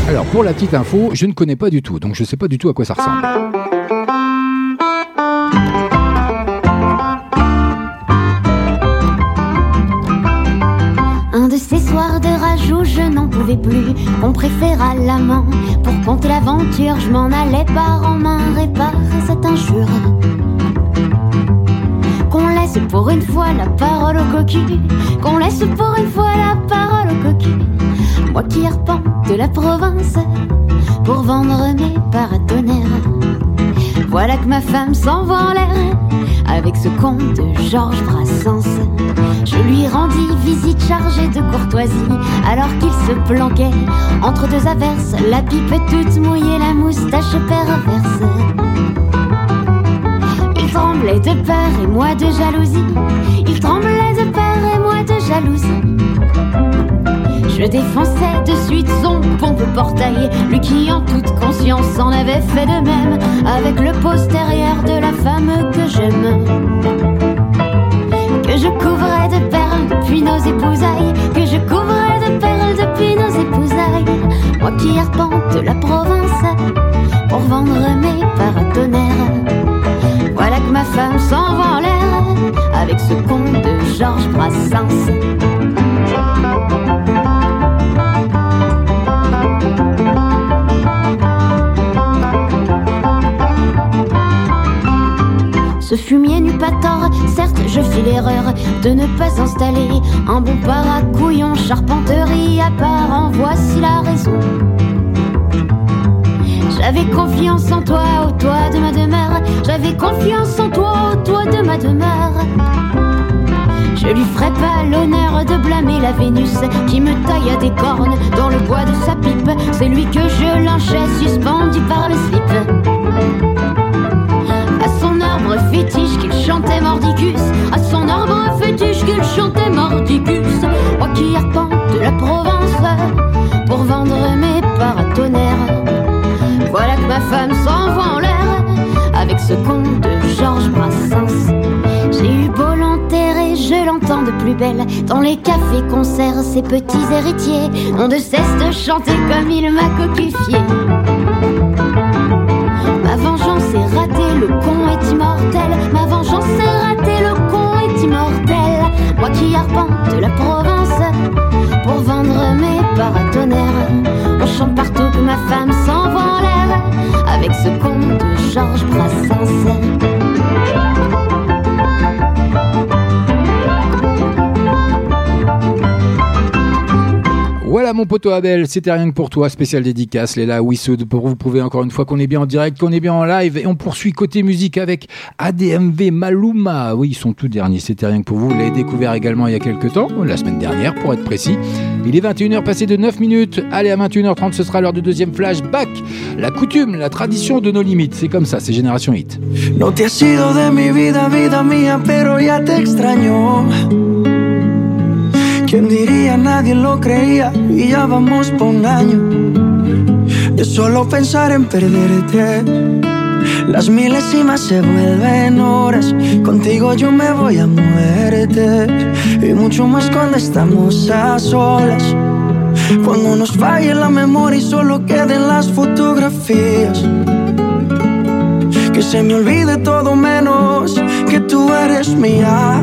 Alors pour la petite info, je ne connais pas du tout, donc je sais pas du tout à quoi ça ressemble. Pouvais plus, on préféra l'amant. Pour compter l'aventure, je m'en allais par en main réparer cette injure. Qu'on laisse pour une fois la parole au cocu, qu'on laisse pour une fois la parole au cocu. Moi qui repens de la province pour vendre mes paratonnerres. Voilà que ma femme s'envoie en l'air avec ce conte Georges Brassens. Je lui rendis visite chargée de courtoisie alors qu'il se planquait entre deux averses, la pipe toute mouillée, la moustache perverse. Il tremblait de peur et moi de jalousie. Il tremblait de peur et moi de jalousie. Je défonçais de suite son pompe portail, lui qui en toute conscience en avait fait de même avec le postérieur de la femme que j'aime. Je couvrais de perles depuis nos épousailles, que je couvrais de perles depuis nos épousailles. Moi qui arpente la province pour vendre mes paratonnerres. Voilà que ma femme s'en va en l'air avec ce conte de Georges Brassens. Ce fumier n'eut pas tort, certes je fis l'erreur de ne pas installer un bon paracouillon charpenterie à part, en voici la raison. J'avais confiance en toi, au toit de ma demeure. J'avais confiance en toi, au toit de ma demeure. Je lui ferai pas l'honneur de blâmer la Vénus qui me taille à des cornes dans le bois de sa pipe. C'est lui que je lynchais suspendu par le slip. Fétiche qu'il chantait mordicus. À son arbre fétiche qu'il chantait mordicus. Moi qui arpente la Provence pour vendre mes paratonnerres. Voilà que ma femme s'envoie en l'air avec ce conte de Georges Brassens. J'ai eu beau l'enterrer, je l'entends de plus belle. Dans les cafés, concerts, ses petits héritiers ont de cesse de chanter comme il m'a coquifié. Vengeance est ratée, le con est immortel. Ma vengeance est ratée, le con est immortel. Moi qui arpente la Provence pour vendre mes paratonnerres. On chante partout que ma femme s'envoie en l'air avec ce conte de Georges Brassens. Voilà mon poteau Abel, c'était rien que pour toi, spécial dédicace, Léla Wissoud, pour vous prouver encore une fois qu'on est bien en direct, qu'on est bien en live, et on poursuit côté musique avec ADMV Maluma. Oui, ils sont tout derniers, c'était rien que pour vous, vous l'avez découvert également il y a quelques temps, la semaine dernière pour être précis. Il est 21h passé de 9 minutes, allez à 21h30 ce sera l'heure du deuxième flashback. La coutume, la tradition de nos limites, c'est comme ça, c'est Génération Hit. No te has de mi vida, vida mía, pero ya te extraño. ¿Quién diría? Nadie lo creía y ya vamos por un año de solo pensar en perderte. Las milésimas se vuelven horas, contigo yo me voy a muerte y mucho más cuando estamos a solas. Cuando nos falle la memoria y solo queden las fotografías. Que se me olvide todo menos que tú eres mía.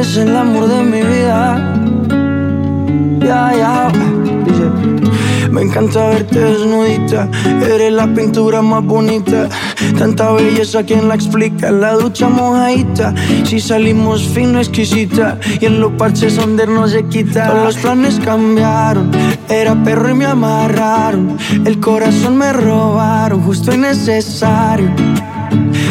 Eres el amor de mi vida. Ya, ya. Me encanta verte desnudita. Eres la pintura más bonita. Tanta belleza, ¿quién la explica? La ducha mojadita. Si salimos fino, exquisita. Y en los parches donde no se quita. Todos los planes cambiaron. Era perro y me amarraron. El corazón me robaron, justo y necesario.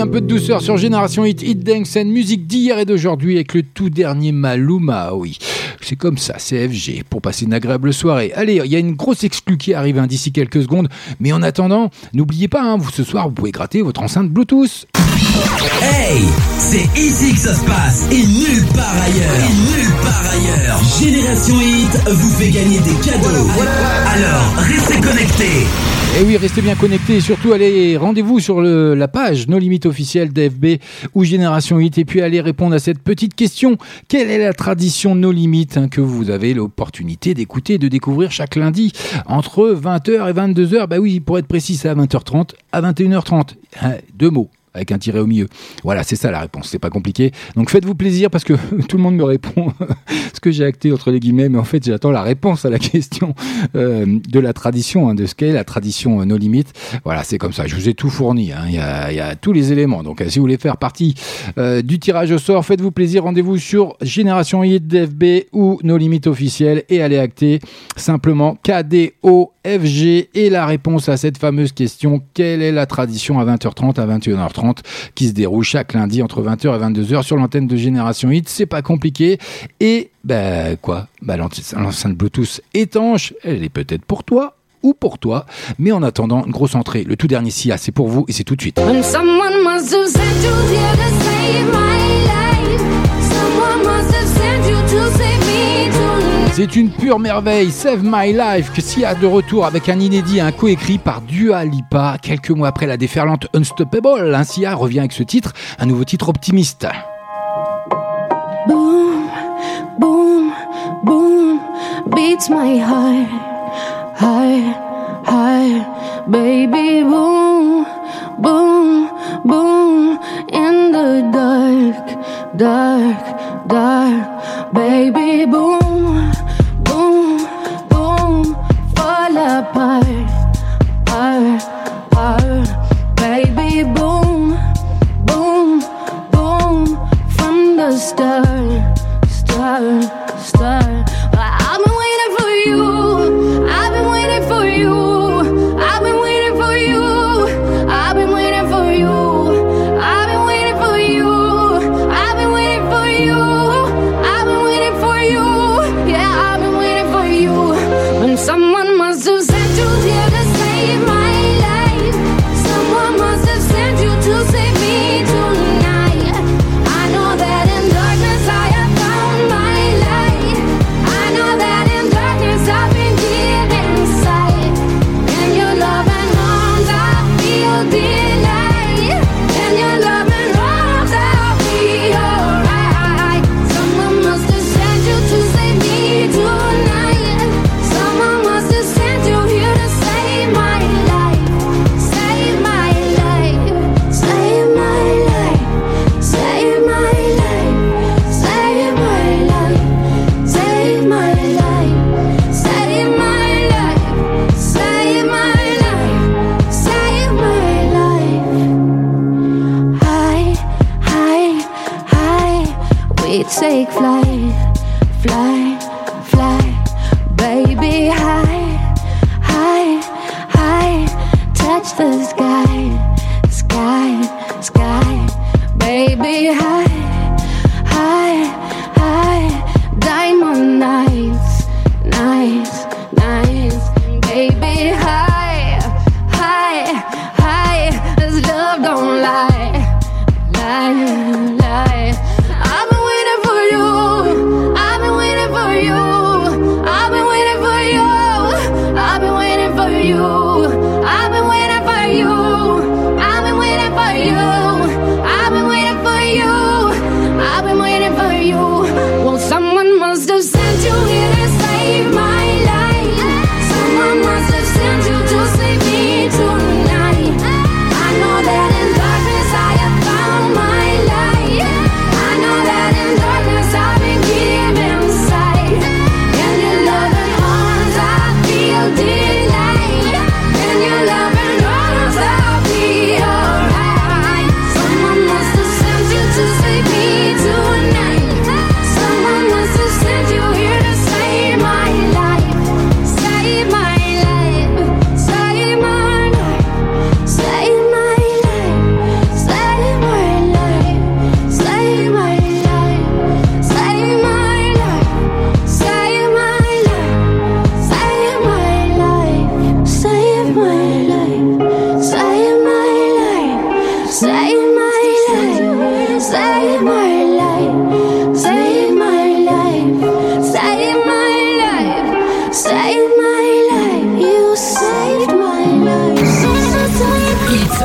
Un peu de douceur sur Génération Hit, Hit and musique d'hier et d'aujourd'hui avec le tout dernier Maluma. Oui, c'est comme ça, c'est FG pour passer une agréable soirée. Allez, il y a une grosse exclue qui arrive hein, d'ici quelques secondes. Mais en attendant, n'oubliez pas, hein, vous ce soir, vous pouvez gratter votre enceinte Bluetooth. Hey, c'est ici que ça se passe et nulle part ailleurs. Et nulle part ailleurs. Génération Hit vous fait gagner des cadeaux. Alors, restez connectés. Et oui, restez bien connectés et surtout allez rendez-vous sur le- la page No Limite officielle d'FB ou Génération 8 et puis allez répondre à cette petite question. Quelle est la tradition No Limite hein, que vous avez l'opportunité d'écouter et de découvrir chaque lundi entre 20h et 22h Bah oui, pour être précis, c'est à 20h30 à 21h30. Hein, Deux mots avec un tiret au milieu. Voilà, c'est ça la réponse, c'est pas compliqué. Donc faites-vous plaisir parce que tout le monde me répond ce que j'ai acté entre les guillemets, mais en fait j'attends la réponse à la question euh, de la tradition, hein, de ce qu'est la tradition euh, No Limites. Voilà, c'est comme ça, je vous ai tout fourni, hein. il y, a, y a tous les éléments. Donc euh, si vous voulez faire partie euh, du tirage au sort, faites-vous plaisir, rendez-vous sur Génération Hit d'FB ou No Limites officiel et allez acter simplement KDO FG et la réponse à cette fameuse question quelle est la tradition à 20h30 à 21h30 qui se déroule chaque lundi entre 20h et 22h sur l'antenne de Génération Hit. C'est pas compliqué. Et ben quoi? Ben, l'enceinte Bluetooth étanche elle est peut-être pour toi ou pour toi. Mais en attendant une grosse entrée. Le tout dernier SIA c'est pour vous et c'est tout de suite C'est une pure merveille, Save My Life, que Sia de retour avec un inédit, un coécrit par Dua Lipa. Quelques mois après la déferlante Unstoppable, hein, Sia revient avec ce titre, un nouveau titre optimiste. Baby. Boom, boom, boom, from the start, start, start.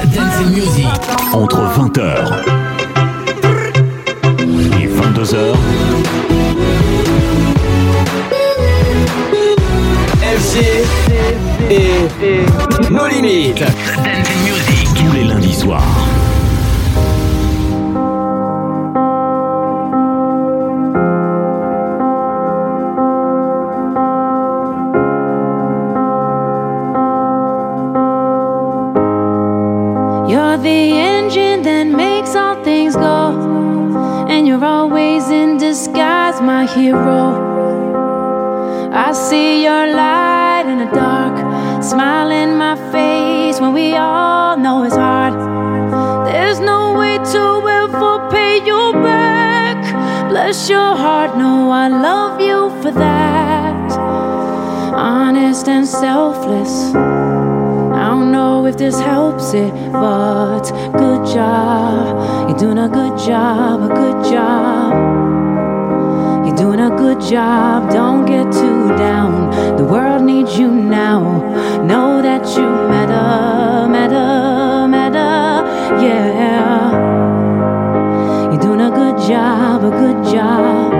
Dancing Music. Entre 20h et 22h. FG et, nos limites. Music. Tous les lundis soirs. Hero. I see your light in the dark, smile in my face when we all know it's hard. There's no way to ever pay you back. Bless your heart, no, I love you for that. Honest and selfless. I don't know if this helps it, but good job. You're doing a good job, a good job. Doing a good job, don't get too down. The world needs you now. Know that you matter, matter, matter, yeah. You're doing a good job, a good job.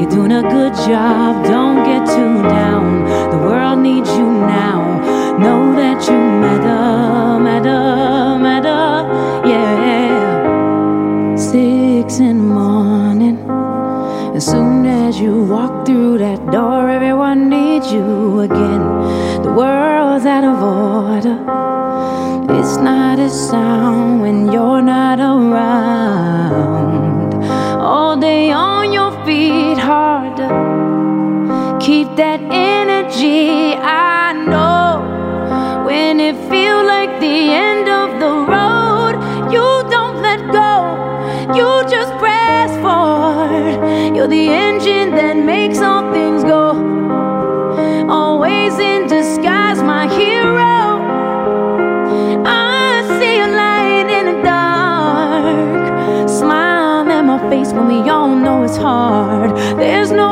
You're doing a good job, don't get too down. The world needs you out of order. It's not a sound when you're it's hard. There's no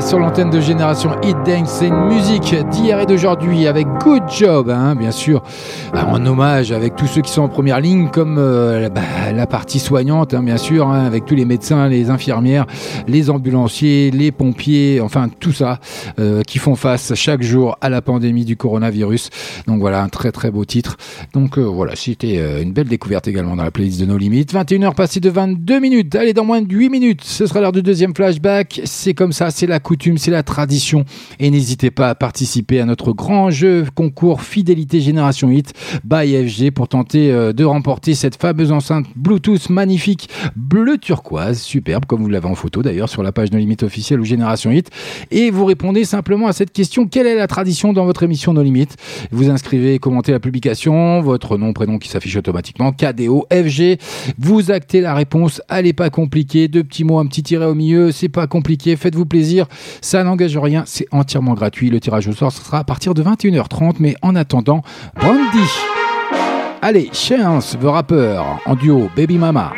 sur l'antenne de Génération Hit Dance, c'est une musique d'hier et d'aujourd'hui avec Good Job, hein, bien sûr, bah, en hommage avec tous ceux qui sont en première ligne, comme euh, bah, la partie soignante, hein, bien sûr, hein, avec tous les médecins, les infirmières, les ambulanciers, les pompiers, enfin tout ça, euh, qui font face chaque jour à la pandémie du coronavirus. Donc voilà, un très très beau titre. Donc euh, voilà, c'était une belle découverte également dans la playlist de nos limites. 21h passées de 22 minutes. Allez, dans moins de 8 minutes, ce sera l'heure du deuxième flashback. C'est comme ça, c'est la c'est la tradition. Et n'hésitez pas à participer à notre grand jeu concours Fidélité Génération Hit by FG pour tenter euh, de remporter cette fameuse enceinte Bluetooth magnifique bleu turquoise, superbe, comme vous l'avez en photo d'ailleurs sur la page No Limites officielle ou Génération Hit. Et vous répondez simplement à cette question quelle est la tradition dans votre émission No Limites Vous inscrivez, commentez la publication, votre nom, prénom qui s'affiche automatiquement, KDO, FG. Vous actez la réponse, elle n'est pas compliquée. Deux petits mots, un petit tiret au milieu, c'est pas compliqué. Faites-vous plaisir, ça n'engage rien, c'est entièrement gratuit. Le tirage au sort sera à partir de 21h30, mais en attendant, Brandy. Allez, Chance, the rapper, en duo Baby Mama.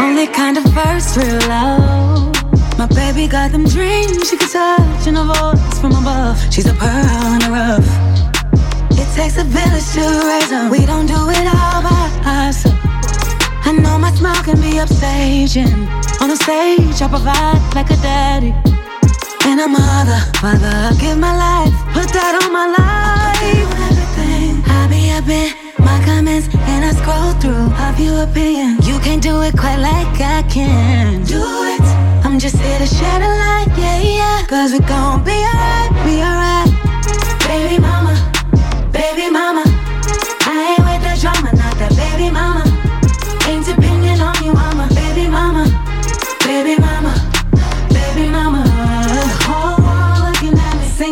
Only kind of first real love. My baby got them dreams she could touch and a voice from above. She's a pearl in the rough. hands to raise 'em. We don't do it all by ourselves. I know my smile can be upstaging. On the stage, I provide like a daddy. And a mother, father, I give my life, put that on my life. I be up in my comments and I scroll through a few opinions. You can't do it quite like I can. Do it. I'm just here to shed a light, yeah, yeah. Cause we gon' be alright, be alright. Baby mama, baby mama. I ain't with the drama, not that baby mama. Ain't depending on you, mama, baby mama, baby mama,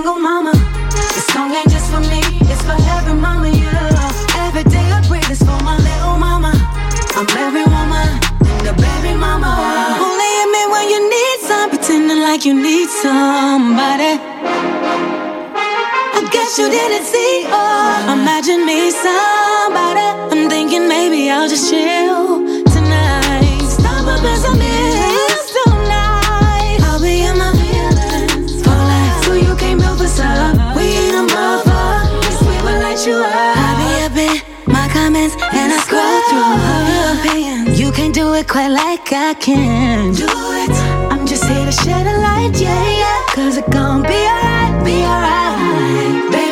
single mama. This song ain't just for me, it's for every mama, yeah. Every day I breathe is for my little mama. I'm every woman and the baby mama. Only admit when you need some, pretending like you need somebody. I guess you didn't see, oh, imagine me somebody. I'm thinking maybe I'll just chill tonight. Stop up and do it quite like I can. Do it. I'm just here to shed a light, yeah, yeah. Cause it gon' be alright, be alright.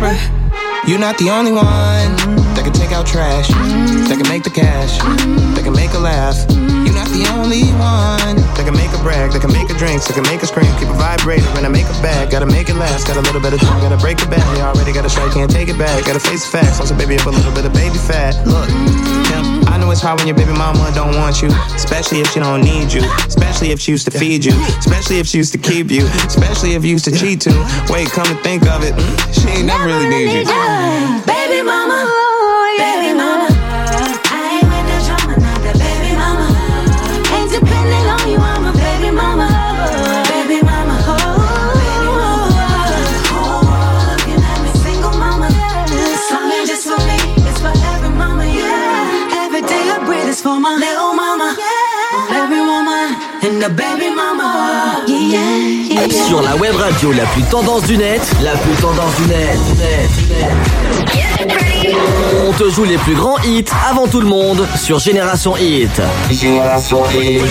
You're not the only one that can take out trash, that can make the cash, that can make a laugh. You're not the only one that can make a brag, that can make a drink, that can make a scream, keep a vibrator and I make a bag. Gotta make it last, got a little bit of time, gotta break it back. You already got a strike, can't take it back. Gotta face the facts, also baby up a little bit of baby fat. Look, I know it's hard when your baby mama don't want you, especially if she don't need you, especially if she used to feed you, especially if she used to keep you, especially if you used to cheat too. Wait, come to think of it, she ain't never really need you. Baby mama, oh, baby mama. The baby mama. Yeah, yeah, yeah. Sur la web radio la plus tendance du net, la plus tendance du net, net, net. On te joue les plus grands hits avant tout le monde sur Génération Hit. Génération Hit.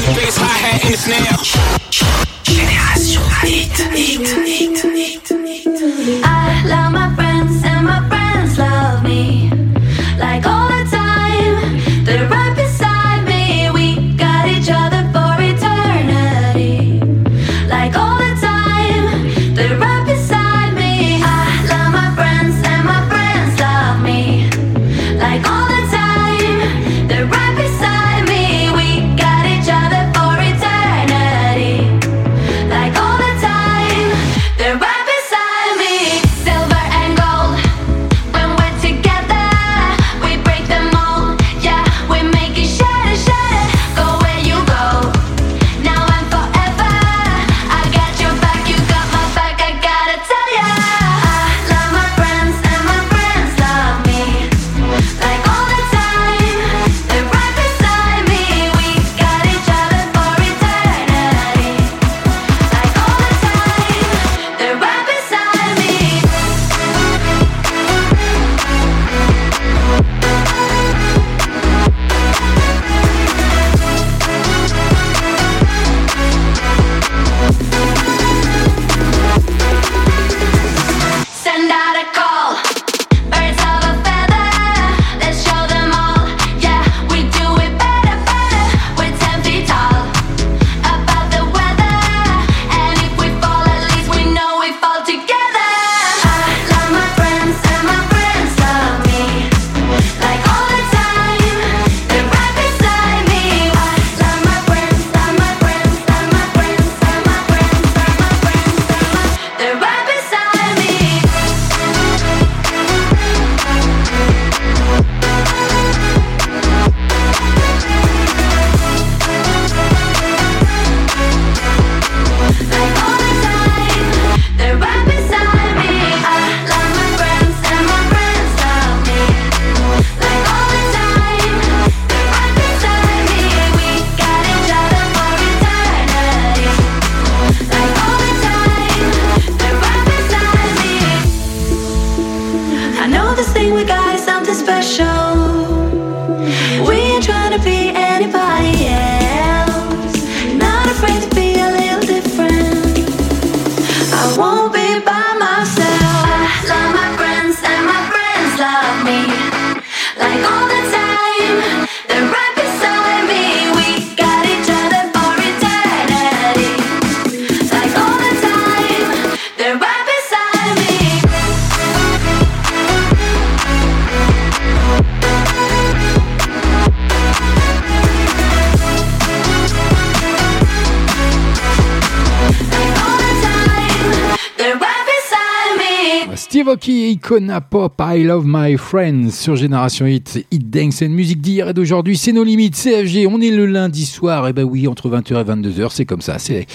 I Love My Friends sur Génération Hit, Hit Dance, une musique d'hier et d'aujourd'hui, c'est nos limites, CFG, on est le lundi soir, et ben oui, entre 20h et 22h, c'est comme ça, c'est...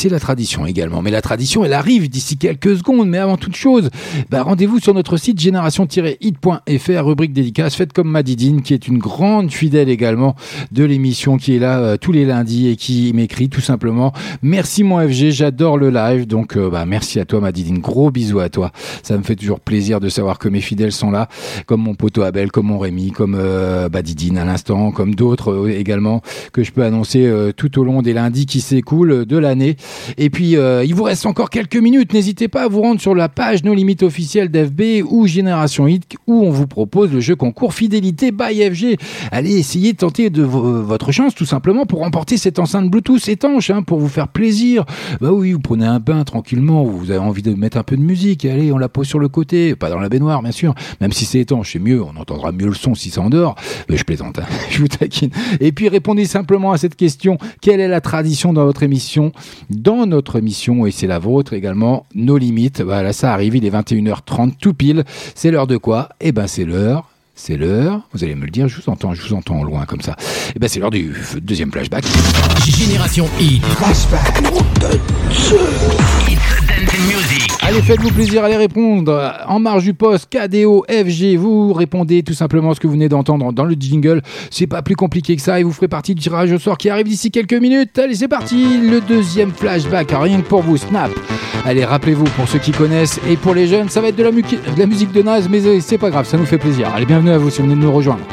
C'est la tradition également. Mais la tradition, elle arrive d'ici quelques secondes. Mais avant toute chose, bah, rendez-vous sur notre site génération-hit.fr, rubrique dédicace, faites comme Madidine, qui est une grande fidèle également de l'émission, qui est là euh, tous les lundis et qui m'écrit tout simplement Merci mon FG, j'adore le live. Donc, euh, bah, merci à toi, Madidine. Gros bisous à toi. Ça me fait toujours plaisir de savoir que mes fidèles sont là, comme mon poteau Abel, comme mon Rémi, comme euh, bah, Didine à l'instant, comme d'autres euh, également que je peux annoncer tout au long des lundis qui s'écoulent de l'année. Et puis, euh, il vous reste encore quelques minutes. N'hésitez pas à vous rendre sur la page No Limites officielle d'FB ou Génération Hit où on vous propose le jeu concours Fidélité by FG. Allez essayer de tenter de vo- votre chance tout simplement pour remporter cette enceinte Bluetooth étanche hein, pour vous faire plaisir. Bah oui, vous prenez un bain tranquillement, vous avez envie de mettre un peu de musique. Allez, on la pose sur le côté, pas dans la baignoire bien sûr. Même si c'est étanche, c'est mieux, on entendra mieux le son si c'est en dehors. Mais je plaisante, hein, je vous taquine. Et puis répondez simplement à cette question quelle est la tradition dans votre émission? Dans notre émission, et c'est la vôtre également, nos limites. Voilà, ça arrive, il est 21h30 tout pile. C'est l'heure de quoi? Eh ben, c'est l'heure. C'est l'heure, vous allez me le dire, je vous entends, je vous entends au loin comme ça. Eh ben c'est l'heure du deuxième flashback. Génération Hit. Allez, faites-vous plaisir, allez répondre. En marge du poste, KDO, FG, vous répondez tout simplement ce que vous venez d'entendre dans le jingle. C'est pas plus compliqué que ça et vous ferez partie du tirage au sort qui arrive d'ici quelques minutes. Allez, c'est parti, le deuxième flashback, rien que pour vous, Snap. Allez, rappelez-vous, pour ceux qui connaissent et pour les jeunes, ça va être de la, musique de Naz, mais euh, c'est pas grave, ça nous fait plaisir. Allez, bienvenue à vous si vous venez de nous rejoindre.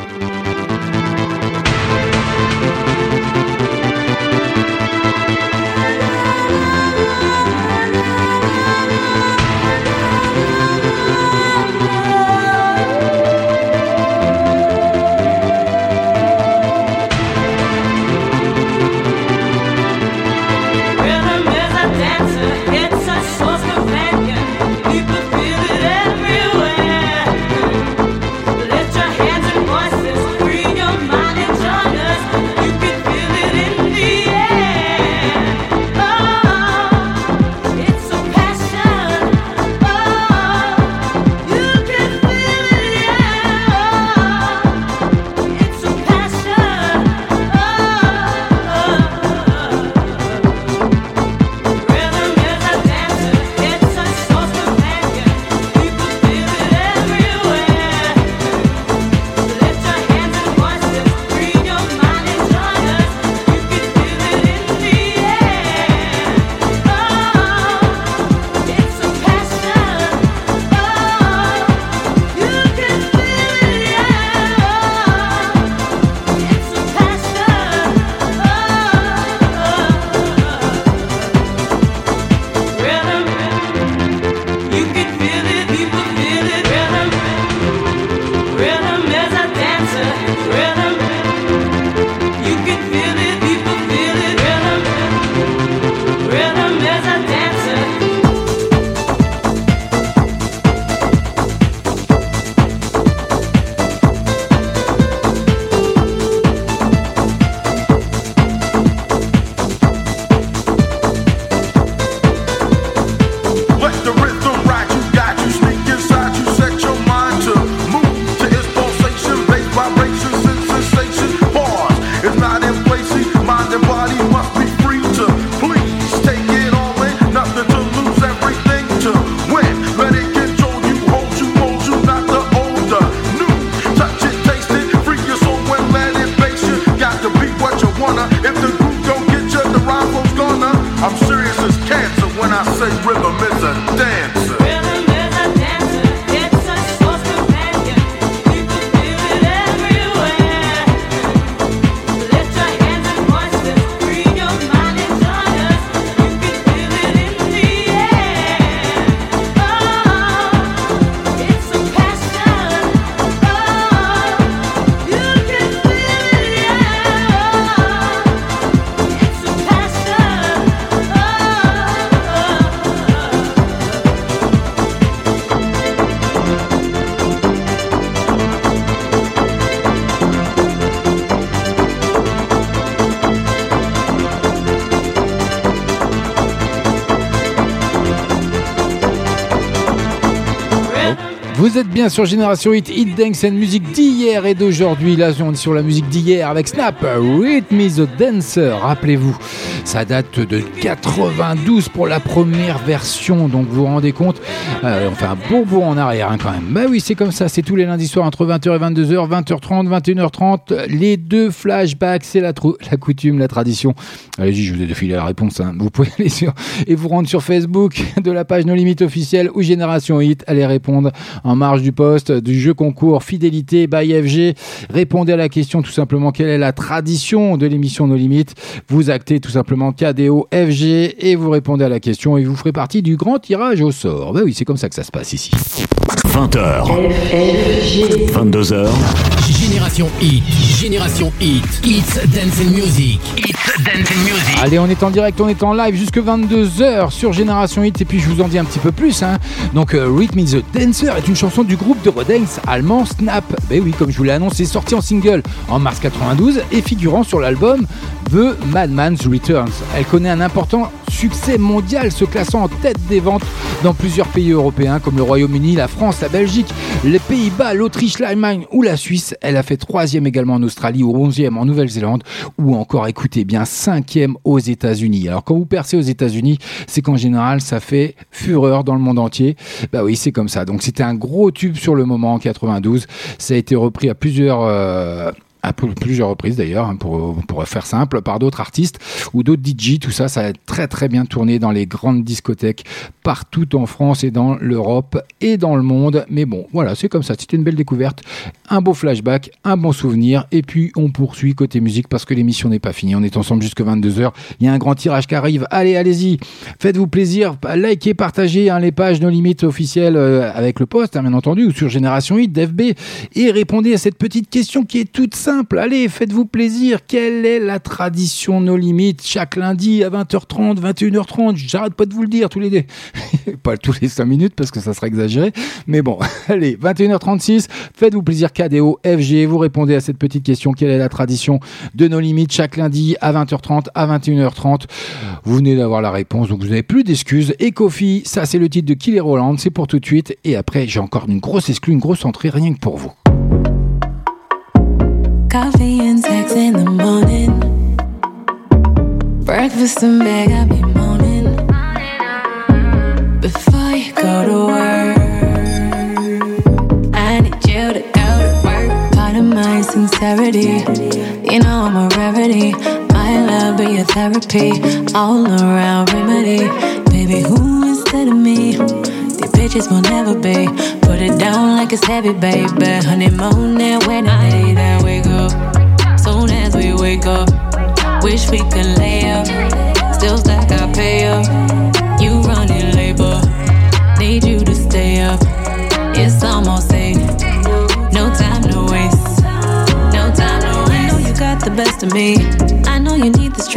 Vous êtes bien sur Génération Hit, Hit Dance and musique d'hier et d'aujourd'hui. Là, on est sur la musique d'hier avec Snap, Rhythm is a Dancer. Rappelez-vous, ça date de 92 pour la première version. Donc, vous vous rendez compte, euh, on fait un bond en arrière hein, quand même. Bah oui, c'est comme ça. C'est tous les lundis soirs entre 20h et 22h, 20h30, 21h30. Les deux flashbacks, c'est la, la coutume, la tradition. Allez-y, je vous ai défilé la réponse. hein. Vous pouvez aller sur et vous rendre sur Facebook de la page No Limite officielle ou Génération Hit. Allez répondre en marge du poste du jeu concours Fidélité by FG. Répondez à la question tout simplement quelle est la tradition de l'émission No Limites? Vous actez tout simplement KDO FG et vous répondez à la question et vous ferez partie du grand tirage au sort. Bah oui, c'est comme ça que ça se passe ici. 20h, 22h, Génération Hit, Génération Hit, Hits Dance and Music, Hits Dance and Music. Allez, on est en direct, on est en live jusque 22h sur Génération Hit et puis je vous en dis un petit peu plus. Hein. Donc, euh, Rhythm is a Dancer est une chanson du groupe de Rodance allemand Snap. Ben oui, comme je vous l'ai annoncé, sorti en single en mars 92 et figurant sur l'album The Madman's Returns. Elle connaît un important succès mondial, se classant en tête des ventes dans plusieurs pays européens comme le Royaume-Uni, la France, la Belgique, les Pays-Bas, l'Autriche, l'Allemagne ou la Suisse. Elle a fait troisième également en Australie ou onzième en Nouvelle-Zélande ou encore, écoutez bien, cinquième aux États-Unis. Alors quand vous percez aux États-Unis, c'est qu'en général ça fait fureur dans le monde entier. Bah oui, c'est comme ça. Donc c'était un gros tube sur le moment en 92. Ça a été repris à plusieurs. euh, à pl- plusieurs reprises d'ailleurs, hein, pour, pour faire simple, par d'autres artistes ou d'autres DJ. Tout ça, ça a très très bien tourné dans les grandes discothèques partout en France et dans l'Europe et dans le monde. Mais bon, voilà, c'est comme ça. C'était une belle découverte, un beau flashback, un bon souvenir. Et puis on poursuit côté musique parce que l'émission n'est pas finie. On est ensemble jusque 22h. Il y a un grand tirage qui arrive. Allez, allez-y. Faites-vous plaisir. Likez, partagez hein, les pages No Limites officielles euh, avec le poste, hein, bien entendu, ou sur Génération 8 d'FB. Et répondez à cette petite question qui est toute simple. Allez, faites-vous plaisir. Quelle est la tradition No Limites chaque lundi à 20h30, 21h30 J'arrête pas de vous le dire tous les deux. pas tous les 5 minutes parce que ça serait exagéré. Mais bon, allez, 21h36. Faites-vous plaisir. KDO, FG. Vous répondez à cette petite question. Quelle est la tradition de No Limites chaque lundi à 20h30, à 21h30 Vous venez d'avoir la réponse, donc vous n'avez plus d'excuses. Et Kofi, ça c'est le titre de Kill Roland. C'est pour tout de suite. Et après, j'ai encore une grosse exclue, une grosse entrée rien que pour vous. Coffee and sex in the morning. Breakfast in bed, I be moaning. Before you go to work, I need you to go to work. Part of my sincerity, you know I'm a rarity. My love be a therapy, all around remedy. Baby, who instead of me? These bitches will never be. Put it down like it's heavy, baby. Honeymoon and wedding day that we go. Soon as we wake up, wish we could lay up. Still stack, I pay up. You running labor, need you to stay up. It's almost eight, no time to waste. No time to waste. I know you got the best of me.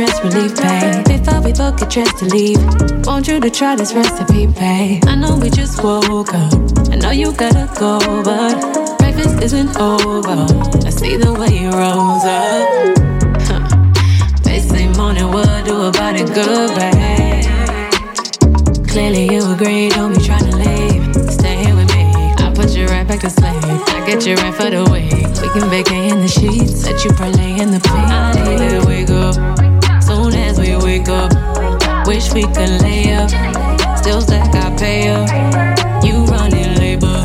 Stress relief, babe. Before we book a dress to leave, want you to try this recipe, babe. I know we just woke up. I know you gotta go, but breakfast isn't over. I see the way you rose up. Huh. Morning, what do about it, good, babe? Clearly you agree, don't be trying to leave. Stay here with me. I put you right back to sleep. I get you right for the week. We can vacay in the sheets, let you parlay in the pink. I need wake up. Soon as we wake up, wish we could lay up. Still stack, I pay up. You running labor,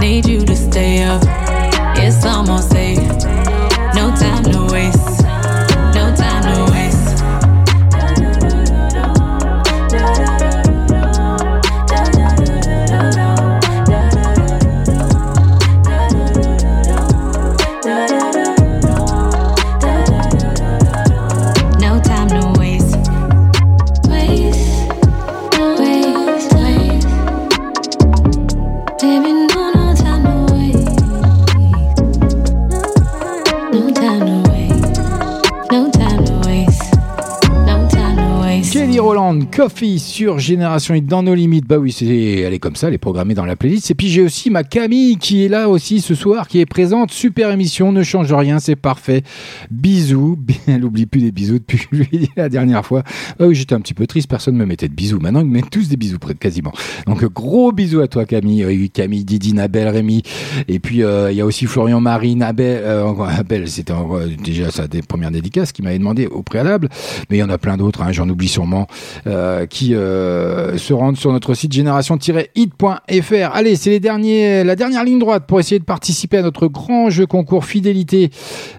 need you to stay up. It's almost eight, no time to Coffee sur Génération Hit dans nos limites. Bah oui, c'est, elle est comme ça, elle est programmée dans la playlist. Et puis j'ai aussi ma Camille qui est là aussi ce soir, qui est présente. Super émission, ne change rien, c'est parfait. Bisous. Elle oublie plus des bisous depuis la dernière fois. Ah oui, j'étais un petit peu triste, personne ne me mettait de bisous. Maintenant, ils me mettent tous des bisous, quasiment. Donc gros bisous à toi Camille. Camille, Didi, Nabel, Rémi. Et puis euh, il y a aussi Florian Marie, Nabel. Euh, c'était euh, déjà sa des premières dédicaces qui m'avait demandé au préalable. Mais il y en a plein d'autres, hein, j'en oublie sûrement, euh, qui euh, se rendent sur notre site génération-hit.fr. Allez, c'est les derniers, la dernière ligne droite pour essayer de participer à notre grand jeu concours fidélité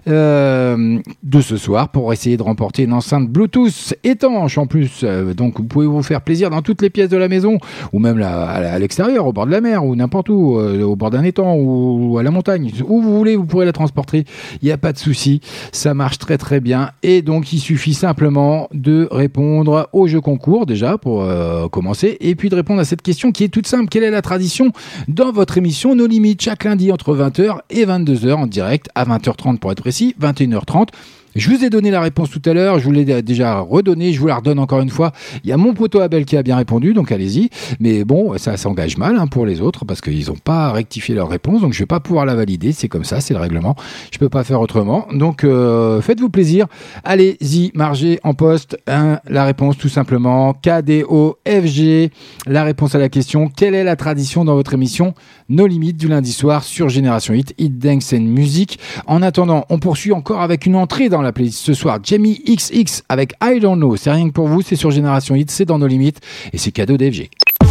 euh, de ce soir pour essayer de remporter une enceinte Bluetooth étanche en plus. Euh, donc vous pouvez vous faire plaisir dans toutes les pièces de la maison ou même là, à, l'extérieur, au bord de la mer ou n'importe où, au bord d'un étang ou à la montagne, où vous voulez, vous pourrez la transporter. Il n'y a pas de souci, ça marche très très bien. Et donc il suffit simplement de répondre au jeu concours déjà pour euh, commencer et puis de répondre à cette question qui est toute simple. Quelle est la tradition dans votre émission Nos Limites chaque lundi entre 20h et 22h en direct à 20h30 pour être précis, 21h30. Je vous ai donné la réponse tout à l'heure, je vous l'ai déjà redonnée, je vous la redonne encore une fois. Il y a mon poteau Abel qui a bien répondu, donc allez-y. Mais bon, ça s'engage mal hein, pour les autres parce qu'ils n'ont pas rectifié leur réponse, donc je vais pas pouvoir la valider. C'est comme ça, c'est le règlement. Je peux pas faire autrement. Donc euh, faites-vous plaisir. Allez-y, margez en poste la réponse tout simplement. KDOFG, la réponse à la question quelle est la tradition dans votre émission Nos limites du lundi soir sur Génération Hit, Hit Dance and Music. En attendant, on poursuit encore avec une entrée dans la playlist ce soir. Jamie XX avec I Don't Know. C'est rien que pour vous, c'est sur Génération Hit, c'est dans nos limites et c'est cadeau d'FG.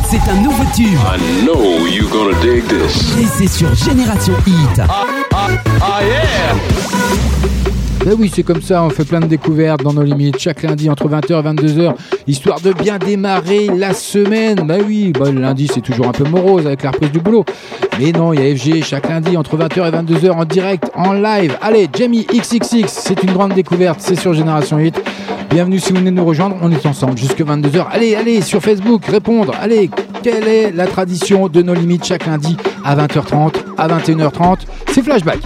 C'est un nouveau tube. I know you're gonna dig this. Et c'est sur Génération Hit. Ah yeah! Ben oui, c'est comme ça, on fait plein de découvertes dans nos limites chaque lundi entre 20h et 22h, histoire de bien démarrer la semaine. Ben oui, ben, le lundi c'est toujours un peu morose avec la reprise du boulot. Mais non, il y a FG chaque lundi entre 20h et 22h en direct, en live. Allez, Jamie XXX, c'est une grande découverte, c'est sur Génération 8. Bienvenue si vous venez nous rejoindre, on est ensemble jusque 22h. Allez, allez, sur Facebook, répondre. Allez, quelle est la tradition de nos limites chaque lundi à 20h30, à 21h30 C'est Flashback.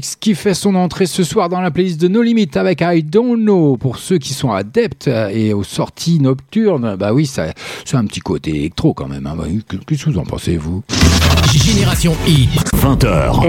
Qui fait son entrée ce soir dans la playlist de No Limit avec I Don't Know. Pour ceux qui sont adeptes et aux sorties nocturnes, bah oui, ça, c'est un petit côté électro quand même. hein. Bah Qu'est-ce que vous en pensez, vous? Génération Hit. 20h.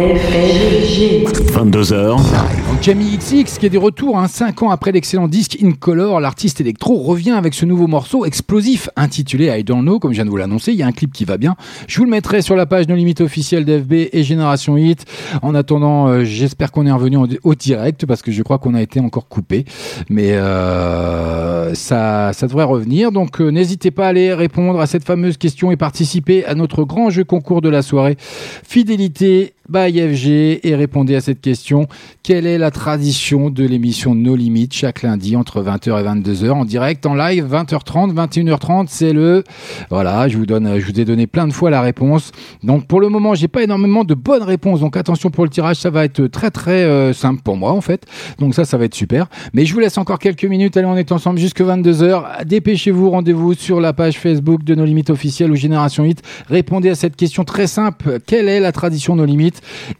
22h. Donc Jamie XX qui est de retour, hein, 5 ans après l'excellent disque In Color, l'artiste électro revient avec ce nouveau morceau explosif intitulé I Don't Know, comme je viens de vous l'annoncer. Il y a un clip qui va bien. Je vous le mettrai sur la page No Limit officielle d'FB et Génération Hit. En attendant, euh, j'espère qu'on est revenu en- au direct parce que je crois qu'on a été encore coupé. Mais euh, ça, ça devrait revenir. Donc euh, n'hésitez pas à aller répondre à cette fameuse question et participer à notre grand jeu concours de la soirée. Fidélité by FG et répondez à cette question. Quelle est la tradition de l'émission No Limit chaque lundi entre 20h et 22h en direct, en live, 20h30, 21h30, c'est le voilà, je vous ai donné plein de fois la réponse. Donc pour le moment, j'ai pas énormément de bonnes réponses. Donc attention pour le tirage, ça va être très très euh, simple pour moi en fait. Donc ça ça va être super. Mais je vous laisse encore quelques minutes. Allez, on est ensemble jusque 22h. Dépêchez-vous, rendez-vous sur la page Facebook de No Limit officiel ou Génération Hit. Répondez à cette question très simple. Quelle est la tradition No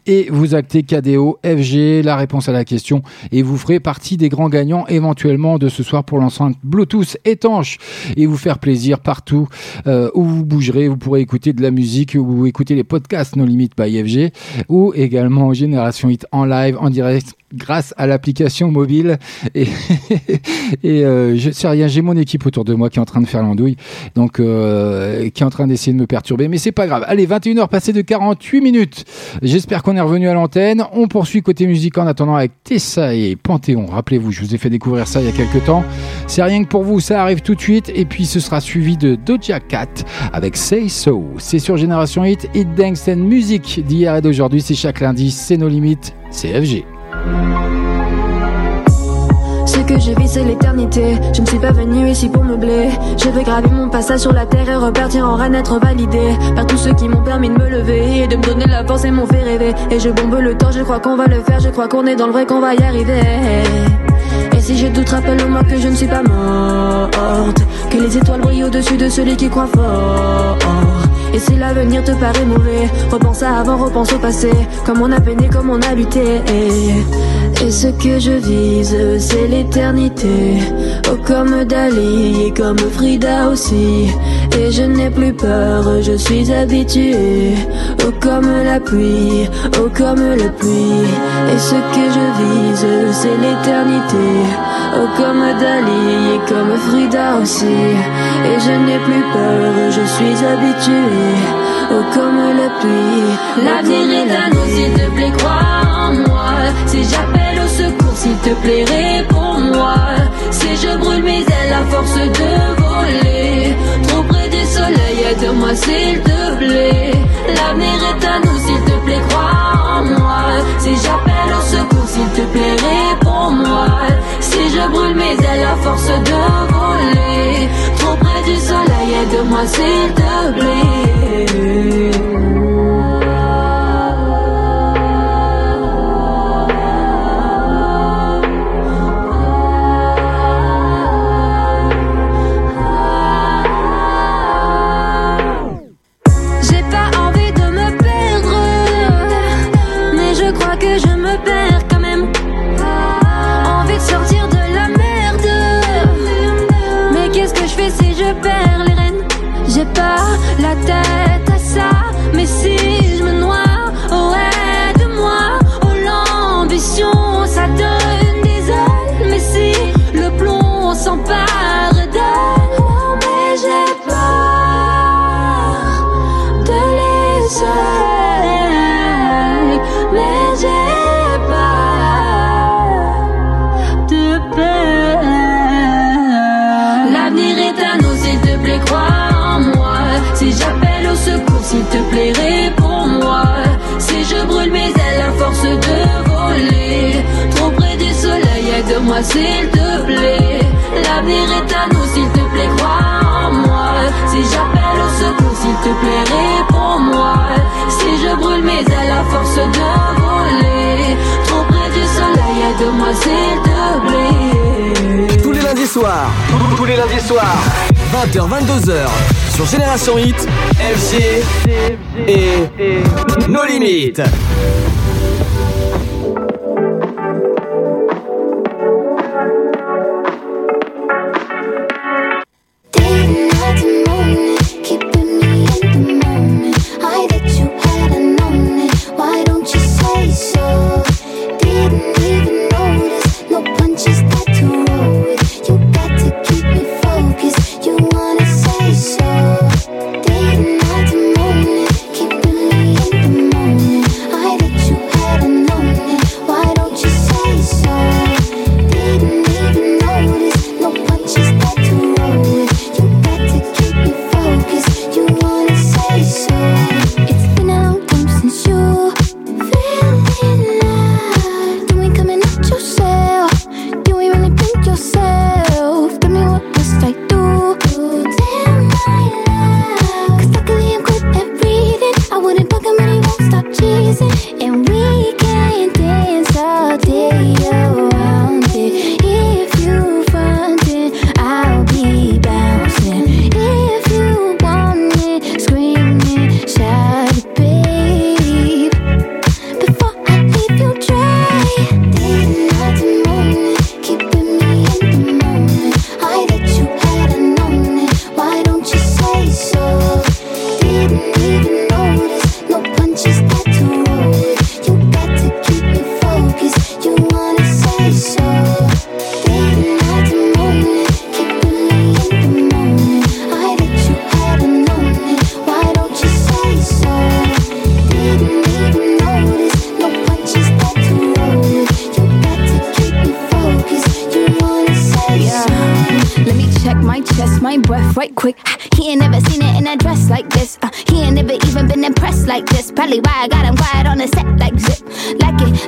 Et vous actez KDO, FG, la réponse à la question et vous ferez partie des grands gagnants éventuellement de ce soir pour l'enceinte Bluetooth étanche et vous faire plaisir partout euh, où vous bougerez. Vous pourrez écouter de la musique ou écouter les podcasts No Limit by FG ou également Génération Hit en live, en direct grâce à l'application mobile. Et, et euh, je sais rien j'ai mon équipe autour de moi qui est en train de faire l'andouille donc euh, qui est en train d'essayer de me perturber mais c'est pas grave. Allez 21h passé de 48 minutes. J'espère qu'on est revenu à l'antenne. On poursuit côté musique en attendant avec Tessa et Panthéon. Rappelez-vous je vous ai fait découvrir ça il y a quelques temps. C'est rien que pour vous ça arrive tout de suite. Et puis ce sera suivi de Doja Cat avec Say So. C'est sur Génération Hit Hit Dance and Music d'hier et d'aujourd'hui. C'est chaque lundi c'est nos limites. C'est FG Ce que je vis, c'est l'éternité. Je ne suis pas venu ici pour meubler. Je vais graver mon passage sur la terre et repartir en reine, être validé par tous ceux qui m'ont permis de me lever et de me donner la force et m'ont fait rêver. Et je bombe le temps, je crois qu'on va le faire, je crois qu'on est dans le vrai, qu'on va y arriver. Et si je doute, rappelle-moi que je ne suis pas morte. Que les étoiles brillent au-dessus de celui qui croit fort. Et si l'avenir te paraît mauvais, repense à avant, repense au passé. Comme on a peiné, comme on a lutté. Et ce que je vise, c'est l'éternité. Oh, comme Dali et comme Frida aussi. Et je n'ai plus peur, je suis habitué. Oh, comme la pluie, oh, comme la pluie. Et ce que je vise, c'est l'éternité. Oh, comme Dali et comme Frida aussi. Et je n'ai plus peur, je suis habitué. Oh, comme la pluie. L'avenir est à nous, s'il te plaît, crois en moi. Si j'appelle au secours, s'il te plaît, réponds-moi. Si je brûle mes ailes à force de voler, trop près du soleil, aide-moi s'il te plaît. L'avenir est à nous, s'il te plaît, crois en moi. Si j'appelle au secours, s'il te plaît, réponds-moi. Si je brûle mes ailes à force de voler, soleil, aide-moi s'il s'il te plaît. L'avenir est à nous, s'il te plaît, crois en moi. Si j'appelle au secours, s'il te plaît, réponds-moi. Si je brûle mes ailes à force de voler, trop près du soleil, aide-moi, s'il te plaît. Tous les lundis soirs, tous les lundis soirs, 20h, 22h, sur Génération Hit, FG et nos limites.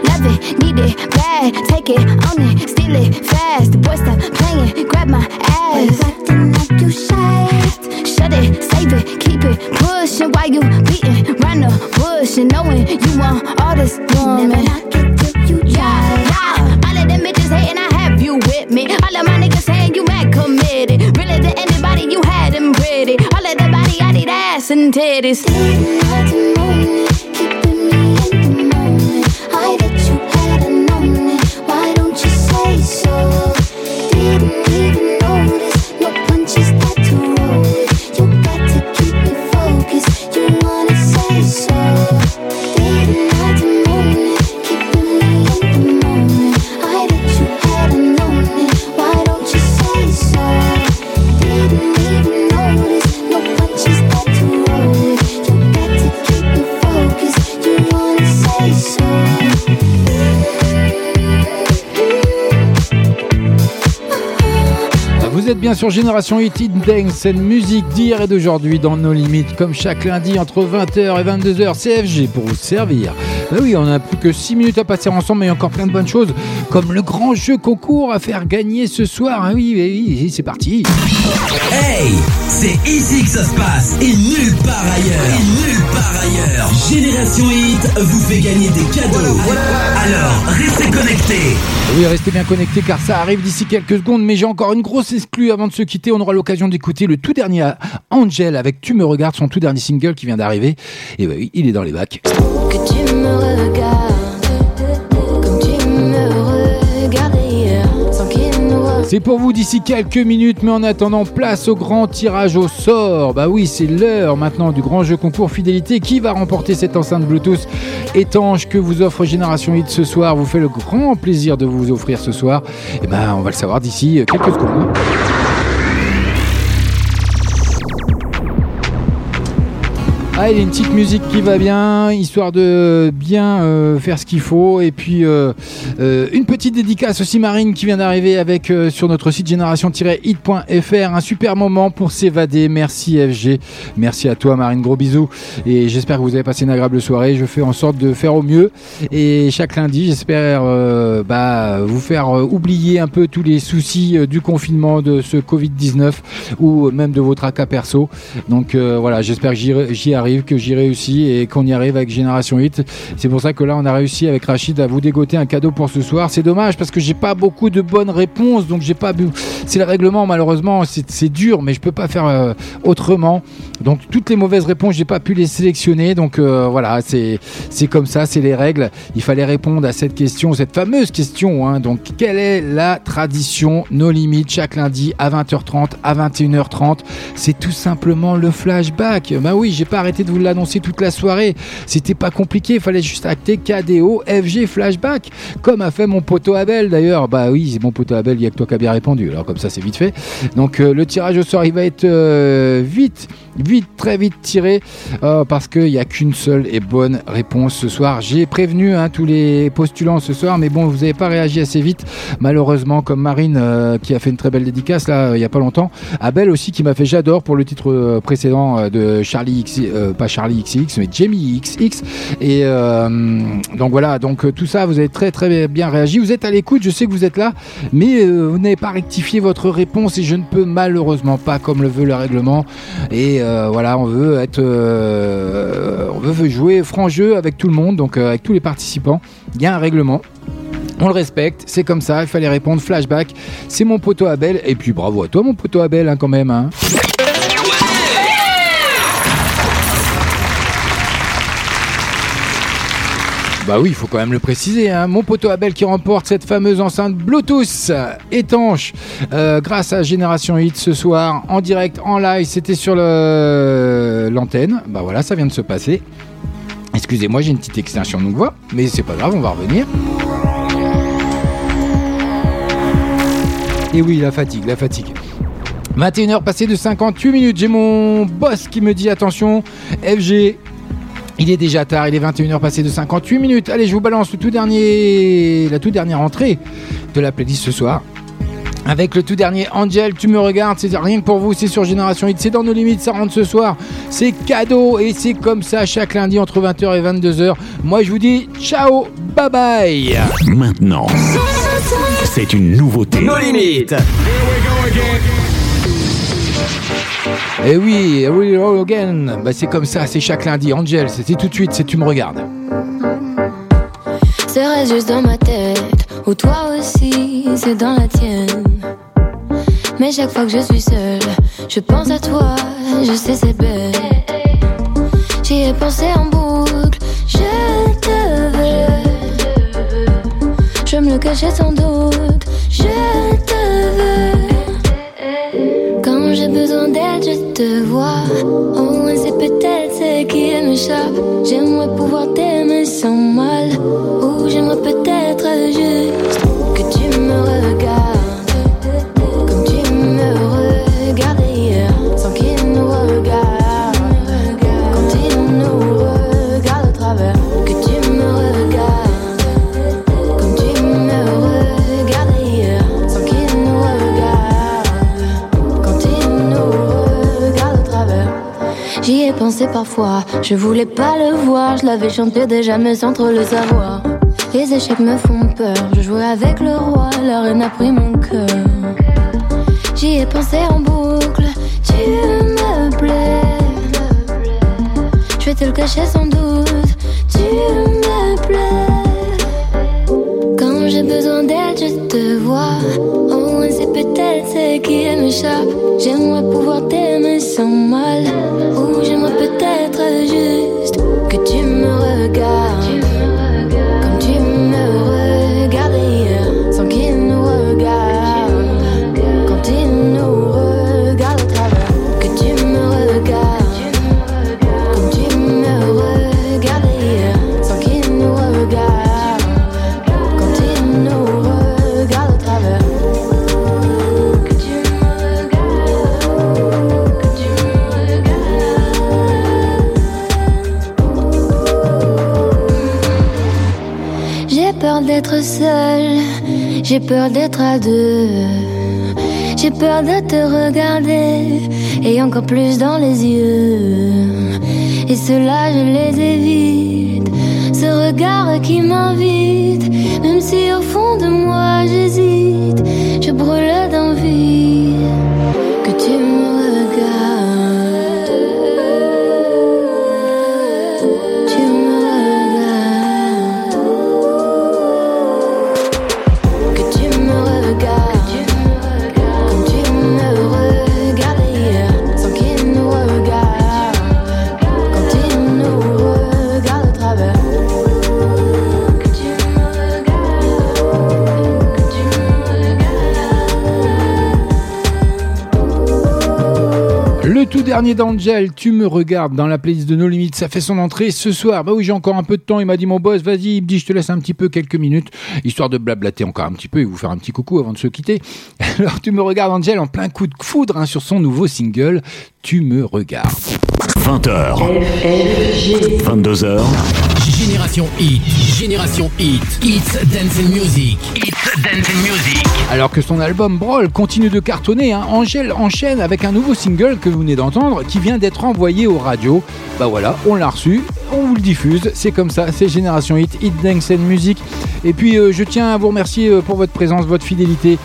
Love it, need it, bad. Take it, own it, steal it, fast. The boy stop playing, grab my ass. acting like you shy. Shut it, save it, keep it pushing while you beating round the bush and knowing you want all this woman. Never knock it till you try. Yeah, all of them bitches hating, I have you with me. All of my niggas saying you mad committed. Really to anybody, you had them pretty. All of the body, I need ass and titties. I sur Génération Hit Dance and musique d'hier et d'aujourd'hui dans nos limites, comme chaque lundi entre 20h et 22h, CFG pour vous servir. Bah oui, on a plus que 6 minutes à passer ensemble, mais il y a encore plein de bonnes choses, comme le grand jeu concours à faire gagner ce soir. Ah oui, oui, oui, c'est parti. Hey, c'est ici que ça se passe et nulle part ailleurs. Et nulle part ailleurs. Génération Hit vous fait gagner des cadeaux. Alors, restez connectés. Oui, restez bien connectés car ça arrive d'ici quelques secondes, mais j'ai encore une grosse exclue avant de se quitter. On aura l'occasion d'écouter le tout dernier Angel avec Tu me regardes, son tout dernier single qui vient d'arriver. Et bah oui, il est dans les bacs. Que tu me C'est pour vous d'ici quelques minutes, mais en attendant, place au grand tirage au sort. Bah oui, c'est l'heure maintenant du grand jeu concours fidélité. Qui va remporter cette enceinte Bluetooth étanche que vous offre Génération Hit ce soir Vous fait le grand plaisir de vous offrir ce soir. Et ben, on va le savoir d'ici quelques secondes. Ah, il y a une petite musique qui va bien, histoire de bien euh, faire ce qu'il faut. Et puis, euh, euh, une petite dédicace aussi, Marine, qui vient d'arriver avec sur notre site génération-hit.fr. Un super moment pour s'évader. Merci FG. Merci à toi, Marine. Gros bisous. Et j'espère que vous avez passé une agréable soirée. Je fais en sorte de faire au mieux. Et chaque lundi, j'espère bah, vous faire oublier un peu tous les soucis du confinement de ce Covid-19 ou même de votre cas perso. Donc voilà, j'espère que j'y- j'y que j'y réussis et qu'on y arrive avec Génération 8. C'est pour ça que là, on a réussi avec Rachid à vous dégoter un cadeau pour ce soir. C'est dommage parce que j'ai pas beaucoup de bonnes réponses, donc j'ai pas. C'est le règlement, malheureusement, c'est dur, mais je peux pas faire euh, autrement. Donc toutes les mauvaises réponses, j'ai pas pu les sélectionner. Donc euh, voilà, c'est comme ça, c'est les règles. Il fallait répondre à cette question, cette fameuse question. hein. Donc quelle est la tradition No Limit chaque lundi à 20h30, à 21h30 C'est tout simplement le flashback. Bah oui, j'ai pas arrêté de vous l'annoncer toute la soirée. C'était pas compliqué, il fallait juste acter KDO FG flashback, comme a fait mon poteau Abel d'ailleurs. Bah oui, c'est mon poteau Abel, il y a que toi qui a bien répondu. Alors comme ça, c'est vite fait. Donc euh, le tirage au sort, il va être euh, vite, vite, très vite tiré euh, parce qu'il n'y a qu'une seule et bonne réponse ce soir. J'ai prévenu hein, tous les postulants ce soir, mais bon, vous n'avez pas réagi assez vite, malheureusement, comme Marine euh, qui a fait une très belle dédicace là, il n'y a pas longtemps. Abel aussi qui m'a fait J'adore pour le titre précédent de Charlie X, pas Charlie XX, mais Jamie XX. Et euh, donc voilà, donc euh, tout ça, vous avez très très bien réagi. Vous êtes à l'écoute, je sais que vous êtes là, mais euh, vous n'avez pas rectifié votre réponse et je ne peux malheureusement pas, comme le veut le règlement. Et euh, voilà, on veut être, euh, on veut jouer franc jeu avec tout le monde, donc euh, avec tous les participants. Il y a un règlement. On le respecte, c'est comme ça, il fallait répondre flashback. C'est mon poteau Abel, et puis bravo à toi mon poteau Abel hein, quand même. hein. Bah oui, il faut quand même le préciser. hein. Mon poteau Abel qui remporte cette fameuse enceinte Bluetooth étanche euh, grâce à Génération Hit ce soir en direct, en live. C'était sur le- l'antenne. Bah voilà, ça vient de se passer. Excusez-moi, j'ai une petite extinction de voix, mais c'est pas grave, on va revenir. Et oui, la fatigue, la fatigue. 21h passées de 58 minutes. J'ai mon boss qui me dit attention, FG, il est déjà tard, il est 21h passées de 58 minutes. Allez, je vous balance le tout dernier, la toute dernière entrée de la playlist ce soir. Avec le tout dernier Angel, tu me regardes, c'est rien que pour vous, c'est sur Génération Hit, c'est dans nos limites, ça rentre ce soir, c'est cadeau et c'est comme ça chaque lundi entre 20h et 22h. Moi je vous dis ciao, bye bye. Maintenant, c'est une nouveauté. Nos limites. Et oui, oui, roll again, bah, c'est comme ça, c'est chaque lundi. Angel, c'est tout de suite, c'est tu me regardes. Reste juste dans ma tête, ou toi aussi, c'est dans la tienne. Mais chaque fois que je suis seule, je pense à toi, je sais c'est bête. J'y ai pensé en boucle, je te veux. Je me le cachais sans doute, je te veux. Quand j'ai besoin d'aide, je te vois. Au moins c'est peut-être ce qui m'échappe. J'aimerais pouvoir t'aimer sans mal. Ou j'aimerais peut-être juste que tu me regardes. Ai pensé parfois, je voulais pas le voir, je l'avais chanté déjà mais sans trop le savoir. Les échecs me font peur, je jouais avec le roi, la reine a pris mon cœur. J'y ai pensé en boucle, tu me plais. Je vais te le cacher sans doute, tu me plais. Quand j'ai besoin d'aide, je te vois. Peut-être ce qui m'échappe. J'aimerais pouvoir t'aimer sans mal. Ou j'aimerais peut-être juste que tu me regardes. J'ai peur d'être à deux. J'ai peur de te regarder et encore plus dans les yeux. Et cela, je les évite. Ce regard qui m'invite, même si au fond de moi j'hésite, je brûle d'envie dernier d'Angel, tu me regardes dans la playlist de No Limites, ça fait son entrée ce soir. Bah oui, j'ai encore un peu de temps. Il m'a dit mon boss, vas-y, il me dit, je te laisse un petit peu quelques minutes, histoire de blablater encore un petit peu et vous faire un petit coucou avant de se quitter. Alors tu me regardes Angel en plein coup de foudre hein, sur son nouveau single, Tu me regardes. 20h. 22h. Génération Hit, Génération Hit, It's Dancing Music, It's Dancing Music. Alors que son album Brawl continue de cartonner, hein, Angèle enchaîne avec un nouveau single que vous venez d'entendre qui vient d'être envoyé aux radios. Bah voilà, on l'a reçu, on vous le diffuse, c'est comme ça, c'est Génération Hit, Hit Dance Music. Et puis euh, je tiens à vous remercier euh, pour votre présence, votre fidélité.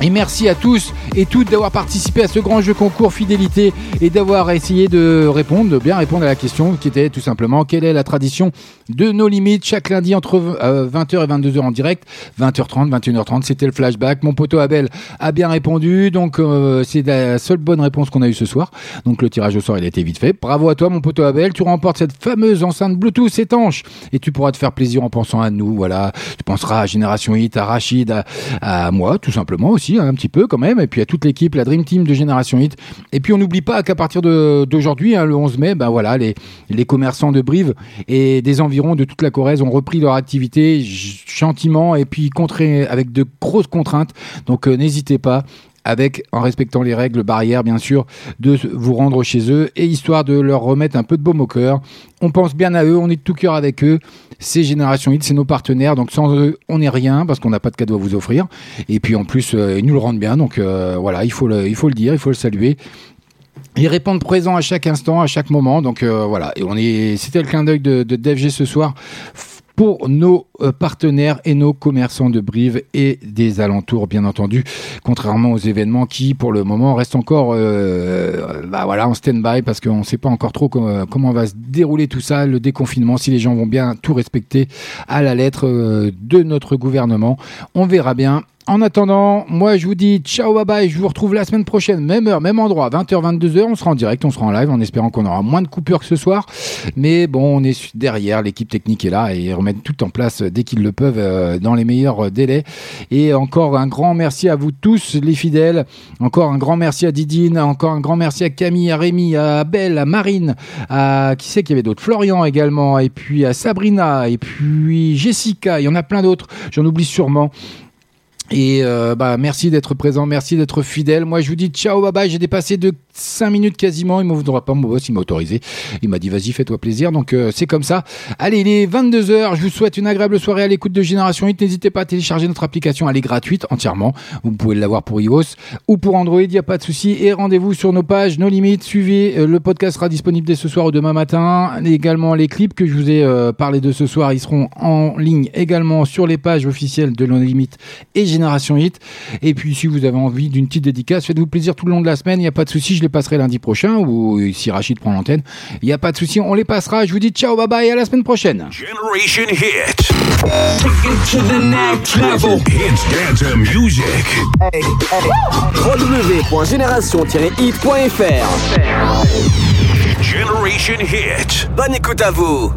Et merci à tous et toutes d'avoir participé à ce grand jeu concours fidélité et d'avoir essayé de répondre, de bien répondre à la question qui était tout simplement quelle est la tradition de nos limites chaque lundi entre euh, 20h et 22h en direct, 20h30, 21h30, c'était le flashback. Mon poteau Abel a bien répondu, donc euh, c'est la seule bonne réponse qu'on a eue ce soir. Donc le tirage au sort il a été vite fait. Bravo à toi mon poteau Abel, tu remportes cette fameuse enceinte Bluetooth étanche et tu pourras te faire plaisir en pensant à nous. Voilà, tu penseras à Génération Hit, à Rachid, à, moi tout simplement aussi hein, un petit peu quand même, et puis à toute l'équipe, la Dream Team de Génération Hit. Et puis on n'oublie pas qu'à partir d'aujourd'hui, hein, le 11 mai, ben voilà, les, les commerçants de Brive et des environs de toute la Corrèze ont repris leur activité gentiment et puis avec de grosses contraintes. Donc euh, n'hésitez pas avec, en respectant les règles barrières bien sûr, de vous rendre chez eux et histoire de leur remettre un peu de baume au cœur. On pense bien à eux, on est de tout cœur avec eux. C'est Génération Hit, c'est nos partenaires, donc sans eux, on n'est rien parce qu'on n'a pas de cadeau à vous offrir. Et puis en plus, euh, ils nous le rendent bien, donc euh, voilà, il faut, il faut le dire, il faut le saluer. Ils répondent présent à chaque instant, à chaque moment. Donc euh, voilà, et on est. C'était le clin d'œil de, de DFG ce soir pour nos euh, partenaires et nos commerçants de Brive et des alentours, bien entendu. Contrairement aux événements qui, pour le moment, restent encore, euh, bah voilà, en stand-by parce qu'on ne sait pas encore trop comment, comment va se dérouler tout ça, le déconfinement, si les gens vont bien tout respecter à la lettre euh, de notre gouvernement. On verra bien. En attendant, moi je vous dis ciao bye bye, je vous retrouve la semaine prochaine, même heure, même endroit, 20h, 22h, on sera en direct, on sera en live en espérant qu'on aura moins de coupures que ce soir. Mais bon, on est derrière, l'équipe technique est là et ils remettent tout en place dès qu'ils le peuvent euh, dans les meilleurs délais. Et encore un grand merci à vous tous les fidèles, encore un grand merci à Didine, encore un grand merci à Camille, à Rémi, à Abel, à Marine, à qui c'est qu'il y avait d'autres, Florian également, et puis à Sabrina, et puis Jessica, il y en a plein d'autres, j'en oublie sûrement. Et euh, bah, merci d'être présent, merci d'être fidèle. Moi, je vous dis ciao, bye bye. J'ai dépassé de 5 minutes quasiment. Il m'ouvre pas mon boss, il m'a autorisé. Il m'a dit vas-y, fais-toi plaisir. Donc euh, c'est comme ça. Allez, il est 22h. Je vous souhaite une agréable soirée à l'écoute de Génération 8. N'hésitez pas à télécharger notre application. Elle est gratuite entièrement. Vous pouvez l'avoir pour iOS ou pour Android. Il n'y a pas de souci. Et rendez-vous sur nos pages, nos limites. Suivez. euh, le podcast sera disponible dès ce soir ou demain matin. Également les clips que je vous ai euh, parlé de ce soir. Ils seront en ligne également sur les pages officielles de nos limites et Génération Hit. Et puis si vous avez envie d'une petite dédicace, faites-vous plaisir tout le long de la semaine. Il n'y a pas de souci. Je les passerai lundi prochain ou si Rachid prend l'antenne. Il n'y a pas de souci. On les passera. Je vous dis ciao, bye bye. À la semaine prochaine. Generation Hit. Take it to the next level. Hits dance music. www.génération-hit.fr Generation Hit. Bonne écoute à vous